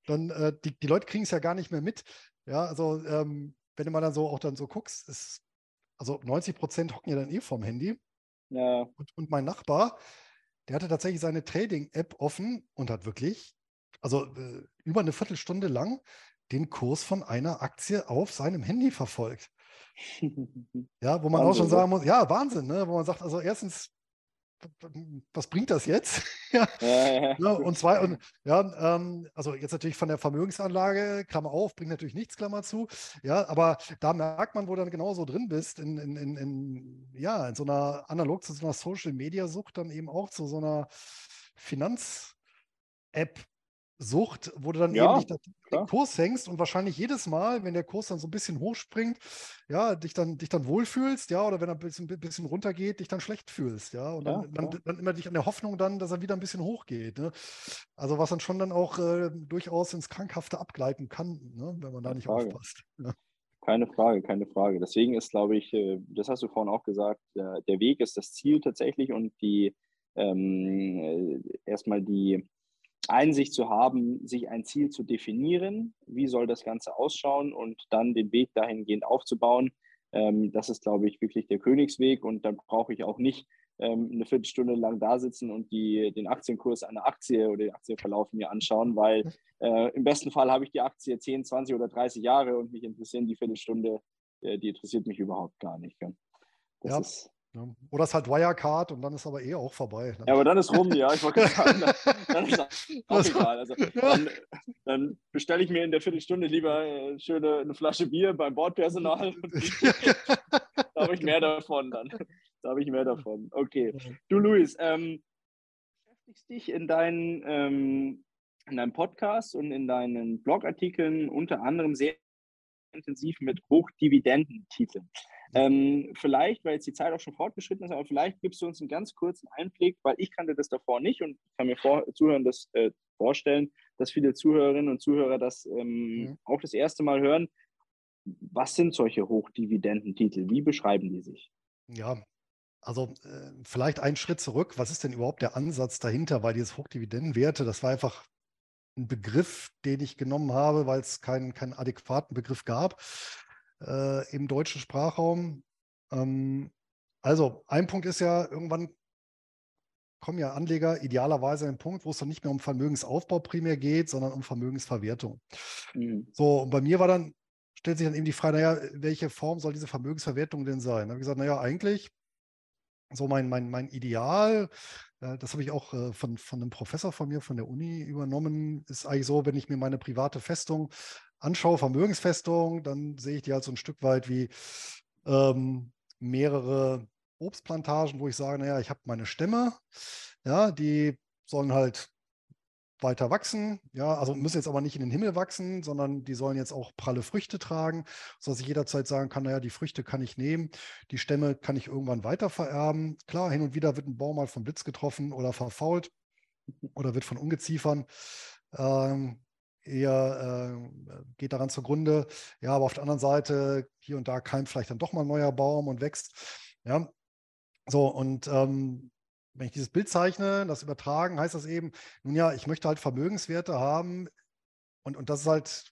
dann, äh, die, die Leute kriegen es ja gar nicht mehr mit, ja, also ähm, wenn du mal dann so auch dann so guckst, ist, also 90 Prozent hocken ja dann eh vom Handy. Ja. Und, und mein Nachbar, der hatte tatsächlich seine Trading-App offen und hat wirklich, also äh, über eine Viertelstunde lang, den Kurs von einer Aktie auf seinem Handy verfolgt. <laughs> Ja, wo man Wahnsinn, auch schon sagen muss, ja, Wahnsinn, ne? wo man sagt, also erstens, was bringt das jetzt? <laughs> ja. Ja, ja. Und zwei, und ja, ähm, also jetzt natürlich von der Vermögensanlage, Klammer auf, bringt natürlich nichts, Klammer zu. Ja, aber da merkt man, wo du dann genauso drin bist, in, in, in, in, ja, in so einer, analog zu so einer Social Media Sucht, dann eben auch zu so einer Finanz-App Sucht, wo du dann ja, eben nicht den Kurs hängst und wahrscheinlich jedes Mal, wenn der Kurs dann so ein bisschen hochspringt, ja, dich dann, dich dann wohlfühlst, ja, oder wenn er ein bisschen, bisschen runtergeht, dich dann schlecht fühlst, ja. Und dann, ja, dann, dann, immer dich an der Hoffnung dann, dass er wieder ein bisschen hochgeht. Ne? Also was dann schon dann auch äh, durchaus ins Krankhafte abgleiten kann, ne? wenn man da nicht Frage. aufpasst. Ja. Keine Frage, keine Frage. Deswegen ist, glaube ich, äh, das hast du vorhin auch gesagt, der, der Weg ist das Ziel tatsächlich und die ähm, äh, erstmal die Einsicht zu haben, sich ein Ziel zu definieren, wie soll das Ganze ausschauen und dann den Weg dahingehend aufzubauen. Ähm, das ist, glaube ich, wirklich der Königsweg und dann brauche ich auch nicht ähm, eine Viertelstunde lang da sitzen und die, den Aktienkurs einer Aktie oder den Aktienverlauf mir anschauen, weil äh, im besten Fall habe ich die Aktie 10, 20 oder 30 Jahre und mich interessieren die Viertelstunde, äh, die interessiert mich überhaupt gar nicht. Das ja. ist ja. Oder es ist halt Wirecard und dann ist aber eh auch vorbei. Ne? Ja, aber dann ist rum, ja. Ich wollte sagen, <laughs> dann ist auch <laughs> egal. Also, dann, dann bestelle ich mir in der Viertelstunde lieber äh, schöne eine Flasche Bier beim Bordpersonal. <laughs> da habe ich mehr davon dann. Da habe ich mehr davon. Okay. Du, Luis, ähm, beschäftigst dich in deinen, ähm, in deinem Podcast und in deinen Blogartikeln unter anderem sehr intensiv mit Hochdividendentiteln. Ähm, vielleicht, weil jetzt die Zeit auch schon fortgeschritten ist, aber vielleicht gibst du uns einen ganz kurzen Einblick, weil ich kannte das davor nicht und kann mir vor, zuhören, das äh, vorstellen, dass viele Zuhörerinnen und Zuhörer das ähm, mhm. auch das erste Mal hören. Was sind solche Hochdividendentitel? Wie beschreiben die sich? Ja, also äh, vielleicht einen Schritt zurück. Was ist denn überhaupt der Ansatz dahinter? Weil dieses Hochdividendenwerte, das war einfach ein Begriff, den ich genommen habe, weil es keinen, keinen adäquaten Begriff gab äh, im deutschen Sprachraum. Ähm, also ein Punkt ist ja, irgendwann kommen ja Anleger idealerweise an den Punkt, wo es dann nicht mehr um Vermögensaufbau primär geht, sondern um Vermögensverwertung. Mhm. So, und bei mir war dann, stellt sich dann eben die Frage, naja, welche Form soll diese Vermögensverwertung denn sein? Da habe ich gesagt, naja, eigentlich so mein, mein, mein Ideal, äh, das habe ich auch äh, von, von einem Professor von mir von der Uni übernommen, ist eigentlich so, wenn ich mir meine private Festung anschaue, Vermögensfestung, dann sehe ich die halt so ein Stück weit wie ähm, mehrere Obstplantagen, wo ich sage, naja, ich habe meine Stämme, ja, die sollen halt weiter wachsen, ja, also müssen jetzt aber nicht in den Himmel wachsen, sondern die sollen jetzt auch pralle Früchte tragen, sodass ich jederzeit sagen kann, naja, die Früchte kann ich nehmen, die Stämme kann ich irgendwann weiter vererben. Klar, hin und wieder wird ein Baum mal vom Blitz getroffen oder verfault, oder wird von Ungeziefern ähm, eher äh, geht daran zugrunde. Ja, aber auf der anderen Seite, hier und da keimt vielleicht dann doch mal ein neuer Baum und wächst. Ja, so und ähm, wenn ich dieses Bild zeichne, das übertragen, heißt das eben, nun ja, ich möchte halt Vermögenswerte haben und, und das ist halt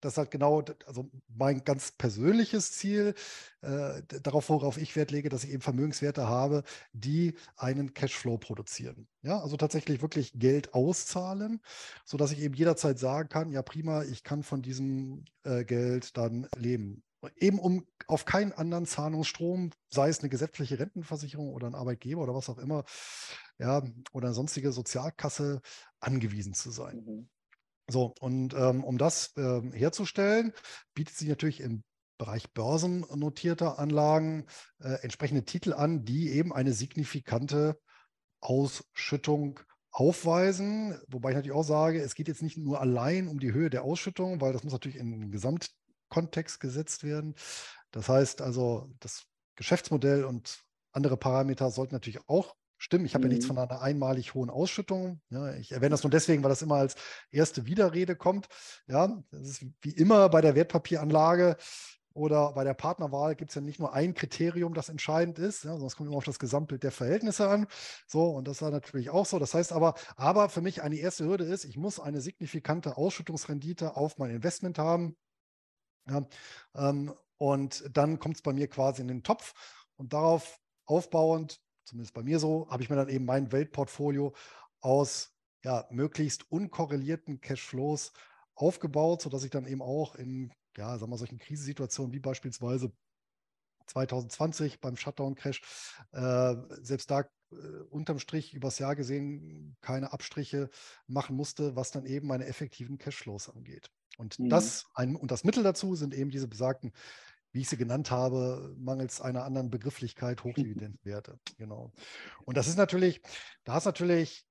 das ist halt genau also mein ganz persönliches Ziel, äh, darauf, worauf ich Wert lege, dass ich eben Vermögenswerte habe, die einen Cashflow produzieren. Ja, also tatsächlich wirklich Geld auszahlen, sodass ich eben jederzeit sagen kann, ja prima, ich kann von diesem äh, Geld dann leben. Eben um auf keinen anderen Zahlungsstrom, sei es eine gesetzliche Rentenversicherung oder ein Arbeitgeber oder was auch immer, ja, oder eine sonstige Sozialkasse angewiesen zu sein. Mhm. So, und ähm, um das ähm, herzustellen, bietet sich natürlich im Bereich börsennotierter Anlagen äh, entsprechende Titel an, die eben eine signifikante Ausschüttung aufweisen. Wobei ich natürlich auch sage, es geht jetzt nicht nur allein um die Höhe der Ausschüttung, weil das muss natürlich in den Gesamtkontext gesetzt werden. Das heißt also, das Geschäftsmodell und andere Parameter sollten natürlich auch stimmen. Ich habe mhm. ja nichts mhm. von einer einmalig hohen Ausschüttung. Ja, ich erwähne das nur deswegen, weil das immer als erste Widerrede kommt. Ja, das ist wie immer bei der Wertpapieranlage oder bei der Partnerwahl gibt es ja nicht nur ein Kriterium, das entscheidend ist, ja, sondern es kommt immer auf das Gesamtbild der Verhältnisse an. So, und das war natürlich auch so. Das heißt aber, aber für mich eine erste Hürde ist, ich muss eine signifikante Ausschüttungsrendite auf mein Investment haben. Ja, ähm, und dann kommt es bei mir quasi in den Topf und darauf aufbauend zumindest bei mir so, habe ich mir dann eben mein Weltportfolio aus ja, möglichst unkorrelierten Cashflows aufgebaut, sodass ich dann eben auch in, ja, sagen wir, solchen Krisensituationen wie beispielsweise 2020 beim Shutdown-Crash, äh, selbst da äh, unterm Strich übers Jahr gesehen keine Abstriche machen musste, was dann eben meine effektiven Cashflows angeht. Und mhm. das ein, und das Mittel dazu sind eben diese besagten wie ich sie genannt habe, mangels einer anderen Begrifflichkeit Hochdividendenwerte. <laughs> Genau. Und das ist natürlich, da ist natürlich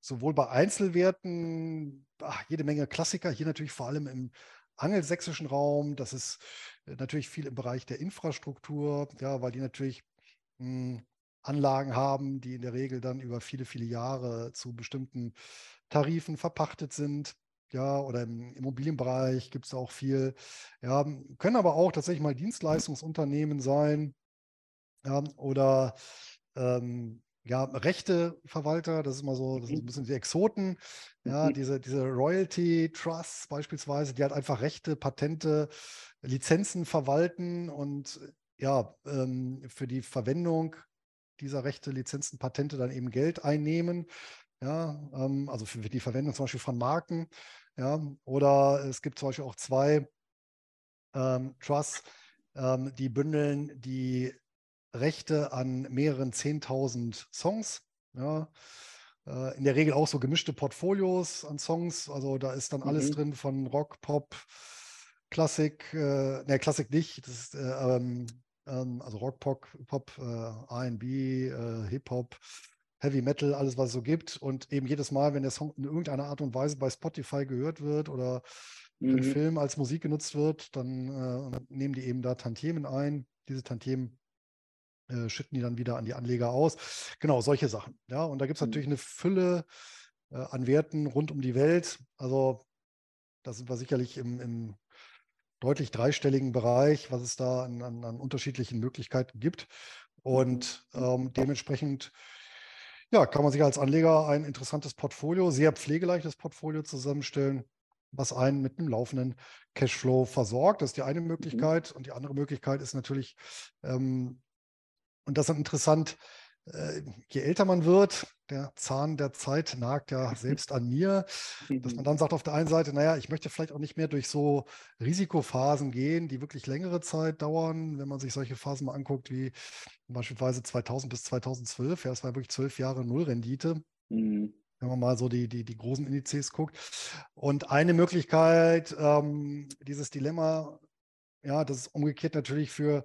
sowohl bei Einzelwerten ach, jede Menge Klassiker, hier natürlich vor allem im angelsächsischen Raum. Das ist äh, natürlich viel im Bereich der Infrastruktur, ja, weil die natürlich mh, hm, Anlagen haben, die in der Regel dann über viele, viele Jahre zu bestimmten Tarifen verpachtet sind ja, oder im Immobilienbereich gibt es auch viel. Ja, können aber auch tatsächlich mal Dienstleistungsunternehmen sein ja, oder ähm, ja, Rechteverwalter, das ist immer so, das ist ein mhm. bisschen die Exoten, ja, mhm. diese, diese Royalty Trusts beispielsweise, die halt einfach Rechte, Patente, Lizenzen verwalten und ja, ähm, für die Verwendung dieser Rechte, Lizenzen, Patente dann eben Geld einnehmen. Ja, ähm, also für die Verwendung zum Beispiel von Marken. Ja, oder es gibt zum Beispiel auch zwei ähm, Trusts, ähm, die bündeln die Rechte an mehreren 10.000 Songs. Ja, äh, in der Regel auch so gemischte Portfolios an Songs. Also da ist dann alles mhm. drin von Rock, Pop, Klassik, äh, ne, Klassik nicht, das ist, äh, ähm, ähm also Rock, Pop, Pop äh, RB, äh, Hip-Hop, Heavy Metal, alles, was es so gibt. Und eben jedes Mal, wenn der Song in irgendeiner Art und Weise bei Spotify gehört wird oder mhm. für Film als Musik genutzt wird, dann äh, nehmen die eben da Tantiemen ein. Diese Tantiemen äh, schütten die dann wieder an die Anleger aus. Genau, solche Sachen. Ja, und da gibt es mhm. natürlich eine Fülle äh, an Werten rund um die Welt. Also da sind wir sicherlich im, im deutlich dreistelligen Bereich, was es da an, an, an unterschiedlichen Möglichkeiten gibt. Und mhm. ähm, dementsprechend ja, kann man sich als Anleger ein interessantes Portfolio, sehr pflegeleichtes Portfolio zusammenstellen, was einen mit einem laufenden Cashflow versorgt. Das ist die eine mhm. Möglichkeit. Und die andere Möglichkeit ist natürlich, ähm, und das ist interessant, äh, je älter man wird, der Zahn der Zeit nagt ja <laughs> selbst an mir, dass man dann sagt auf der einen Seite, naja, ich möchte vielleicht auch nicht mehr durch so Risikophasen gehen, die wirklich längere Zeit dauern. Wenn man sich solche Phasen mal anguckt, wie beispielsweise 2000 bis 2012, ja, es war wirklich zwölf Jahre Nullrendite. Mhm. Wenn man mal so die, die, die großen Indizes guckt. Und eine Möglichkeit, ähm, dieses Dilemma, ja, das ist umgekehrt natürlich für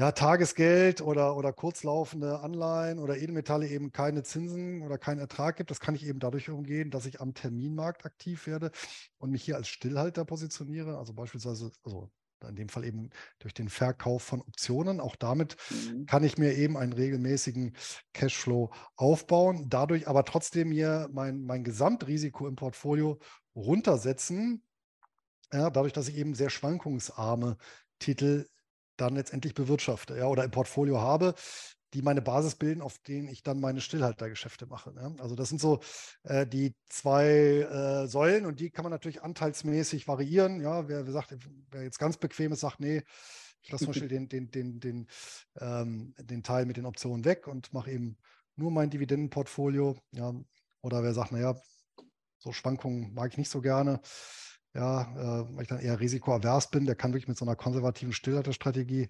ja, Tagesgeld oder, oder kurzlaufende Anleihen oder Edelmetalle eben keine Zinsen oder keinen Ertrag gibt. Das kann ich eben dadurch umgehen, dass ich am Terminmarkt aktiv werde und mich hier als Stillhalter positioniere. Also beispielsweise, also in dem Fall eben durch den Verkauf von Optionen. Auch damit mhm. kann ich mir eben einen regelmäßigen Cashflow aufbauen, dadurch aber trotzdem hier mein, mein Gesamtrisiko im Portfolio runtersetzen, ja, dadurch, dass ich eben sehr schwankungsarme Titel dann letztendlich bewirtschafte ja, oder im Portfolio habe, die meine Basis bilden, auf denen ich dann meine Stillhaltergeschäfte mache. Ja. Also das sind so äh, die zwei äh, Säulen und die kann man natürlich anteilsmäßig variieren. Ja, wer, wer, sagt, wer jetzt ganz bequem ist, sagt, nee, ich lasse zum <laughs> Beispiel den, den, den, den, ähm, den Teil mit den Optionen weg und mache eben nur mein Dividendenportfolio. Ja. Oder wer sagt, naja, so Schwankungen mag ich nicht so gerne ja, äh, weil ich dann eher risikoavers bin, der kann wirklich mit so einer konservativen Stillhalterstrategie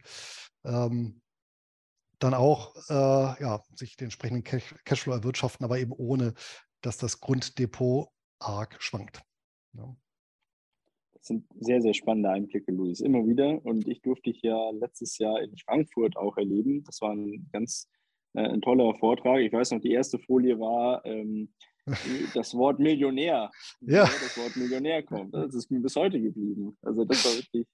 ähm, dann auch äh, ja, sich den entsprechenden Cash Cashflow erwirtschaften, aber eben ohne, dass das Grunddepot arg schwankt. Ja. Das sind sehr, sehr spannende Einblicke, Luis, immer wieder. Und ich durfte dich ja letztes Jahr in Frankfurt auch erleben. Das war ein ganz äh, ein toller Vortrag. Ich weiß noch, die erste Folie war ähm, das Wort Millionär. Ja. Das Wort Millionär kommt. Das ist mir bis heute geblieben. Also das war wirklich,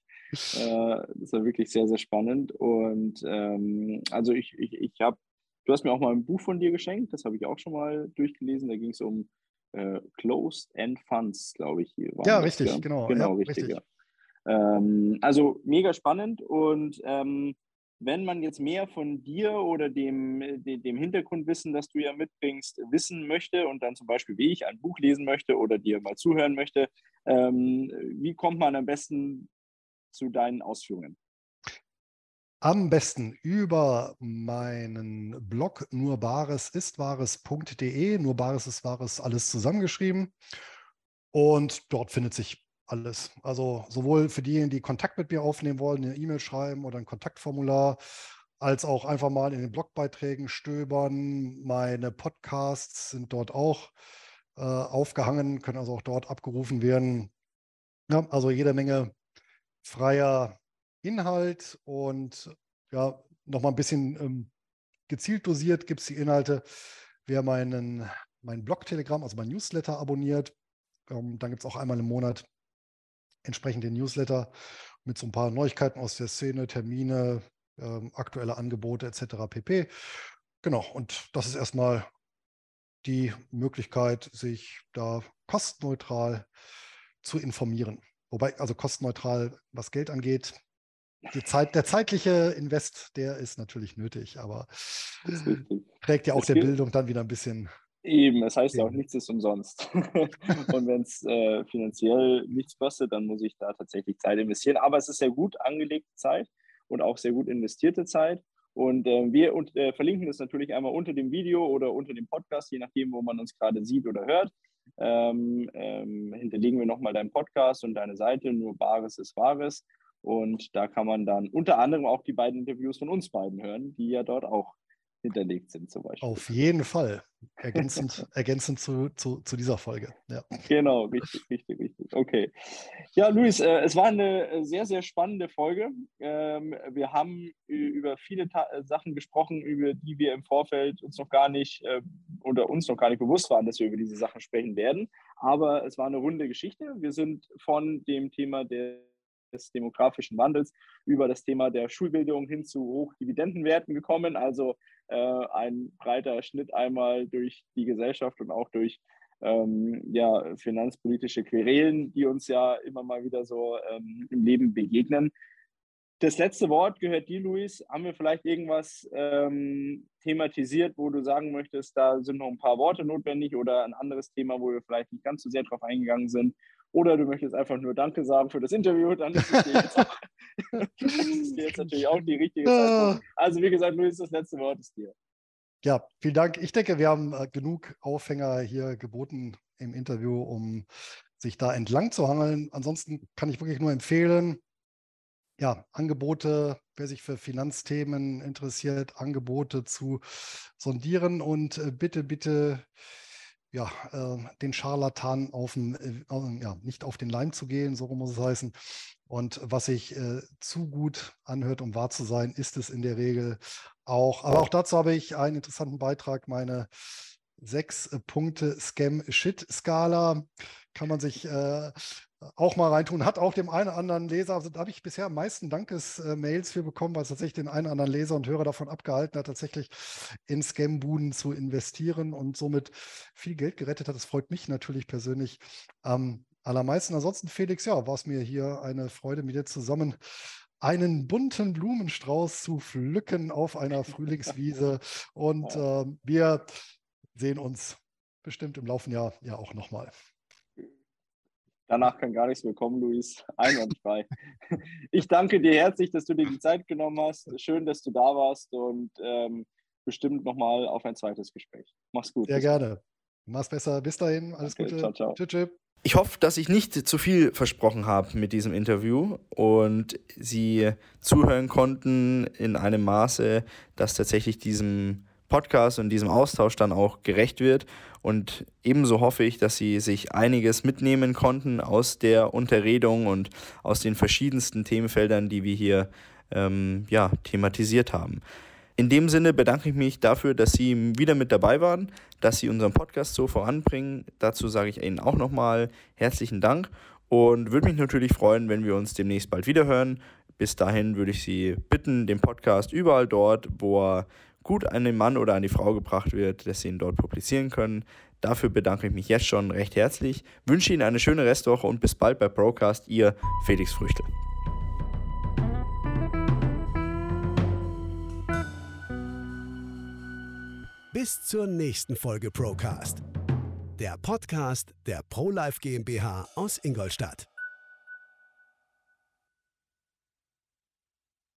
äh, das war wirklich sehr, sehr spannend. Und ähm, also ich, ich, ich habe, du hast mir auch mal ein Buch von dir geschenkt, das habe ich auch schon mal durchgelesen. Da ging es um äh, Closed End Funds, glaube ich. Hier ja, das, richtig, ja? genau. Genau, ja, richtig. richtig. Ja. Ähm, also mega spannend und ähm, wenn man jetzt mehr von dir oder dem, dem Hintergrundwissen, das du ja mitbringst, wissen möchte und dann zum Beispiel wie ich ein Buch lesen möchte oder dir mal zuhören möchte, ähm, wie kommt man am besten zu deinen Ausführungen? Am besten über meinen Blog nurbaresistwahres.de. Nur Bares ist Wahres, alles zusammengeschrieben. Und dort findet sich alles. Also sowohl für diejenigen, die Kontakt mit mir aufnehmen wollen, eine E-Mail schreiben oder ein Kontaktformular, als auch einfach mal in den Blogbeiträgen stöbern. Meine Podcasts sind dort auch äh, aufgehangen, können also auch dort abgerufen werden. Ja, also jede Menge freier Inhalt und ja, nochmal ein bisschen ähm, gezielt dosiert gibt es die Inhalte. Wer meinen, meinen Blog-Telegramm, also mein Newsletter abonniert, ähm, dann gibt es auch einmal im Monat entsprechend den Newsletter mit so ein paar Neuigkeiten aus der Szene, Termine, ähm, aktuelle Angebote etc. pp. Genau, und das ist erstmal die Möglichkeit, sich da kostenneutral zu informieren. Wobei, also kostenneutral, was Geld angeht, Zeit, der zeitliche Invest, der ist natürlich nötig, aber trägt ja auch der Bildung dann wieder ein bisschen Eben, es heißt ja auch, nichts ist umsonst. <laughs> und wenn es äh, finanziell nichts kostet, dann muss ich da tatsächlich Zeit investieren. Aber es ist sehr gut angelegte Zeit und auch sehr gut investierte Zeit. Und äh, wir und, äh, verlinken das natürlich einmal unter dem Video oder unter dem Podcast, je nachdem, wo man uns gerade sieht oder hört. Ähm, ähm, hinterlegen wir nochmal deinen Podcast und deine Seite, nur Bares ist Wahres. Und da kann man dann unter anderem auch die beiden Interviews von uns beiden hören, die ja dort auch hinterlegt sind zum Beispiel. Auf jeden Fall. Ergänzend, <laughs> ergänzend zu, zu, zu, dieser Folge. Ja. Genau, richtig, richtig, richtig. Okay. Ja, Luis, äh, es war eine äh, sehr, sehr spannende Folge. Ähm, wir haben über viele Ta äh, Sachen gesprochen, über die wir im Vorfeld uns noch gar nicht äh, oder uns noch gar nicht bewusst waren, dass wir über diese Sachen sprechen werden. Aber es war eine runde Geschichte. Wir sind von dem Thema der des demografischen Wandels über das Thema der Schulbildung hin zu Hochdividendenwerten gekommen. Also ein breiter Schnitt einmal durch die Gesellschaft und auch durch ähm, ja, finanzpolitische Querelen, die uns ja immer mal wieder so ähm, im Leben begegnen. Das letzte Wort gehört dir, Luis. Haben wir vielleicht irgendwas ähm, thematisiert, wo du sagen möchtest, da sind noch ein paar Worte notwendig oder ein anderes Thema, wo wir vielleicht nicht ganz so sehr drauf eingegangen sind? Oder du möchtest einfach nur Danke sagen für das Interview, dann ist es dir jetzt, <laughs> auch, <laughs> jetzt natürlich auch die richtige Zeit. Also wie gesagt, Luis, das letzte Wort ist dir. Ja, vielen Dank. Ich denke, wir haben äh, genug Aufhänger hier geboten im Interview, um sich da entlang zu hangeln. Ansonsten kann ich wirklich nur empfehlen, ja, Angebote, wer sich für Finanzthemen interessiert, Angebote zu sondieren und äh, bitte, bitte ja, äh, den Scharlatan auf den, äh, ja, nicht auf den Leim zu gehen, so muss es heißen. Und was sich äh, zu gut anhört, um wahr zu sein, ist es in der Regel auch. Aber auch dazu habe ich einen interessanten Beitrag, meine sechs Punkte Scam-Shit-Skala. Kann man sich äh, auch mal reintun. Hat auch dem einen oder anderen Leser, also da habe ich bisher am meisten Dankesmails für bekommen, weil es tatsächlich den einen oder anderen Leser und Hörer davon abgehalten hat, tatsächlich in Scam-Buden zu investieren und somit viel Geld gerettet hat. Das freut mich natürlich persönlich am allermeisten. Ansonsten, Felix, ja, war es mir hier eine Freude, mit dir zusammen einen bunten Blumenstrauß zu pflücken auf einer <laughs> Frühlingswiese. Und äh, wir sehen uns bestimmt im laufenden Jahr ja auch nochmal. Danach kann gar nichts mehr kommen, Luis. Einwandfrei. Ich danke dir herzlich, dass du dir die Zeit genommen hast. Schön, dass du da warst und ähm, bestimmt nochmal auf ein zweites Gespräch. Mach's gut. Sehr gerne. Mach's besser. Bis dahin. Alles okay, Gute. Ciao, ciao. Tschüss, tschüss. Ich hoffe, dass ich nicht zu viel versprochen habe mit diesem Interview und Sie zuhören konnten in einem Maße, das tatsächlich diesem Podcast und diesem Austausch dann auch gerecht wird. Und ebenso hoffe ich, dass Sie sich einiges mitnehmen konnten aus der Unterredung und aus den verschiedensten Themenfeldern, die wir hier ähm, ja, thematisiert haben. In dem Sinne bedanke ich mich dafür, dass Sie wieder mit dabei waren, dass Sie unseren Podcast so voranbringen. Dazu sage ich Ihnen auch nochmal herzlichen Dank und würde mich natürlich freuen, wenn wir uns demnächst bald wieder hören. Bis dahin würde ich Sie bitten, den Podcast überall dort, wo er gut an den Mann oder an die Frau gebracht wird, dass Sie ihn dort publizieren können. Dafür bedanke ich mich jetzt schon recht herzlich, wünsche Ihnen eine schöne Restwoche und bis bald bei Procast, Ihr Felix Früchtel. Bis zur nächsten Folge Procast. Der Podcast der ProLife GmbH aus Ingolstadt.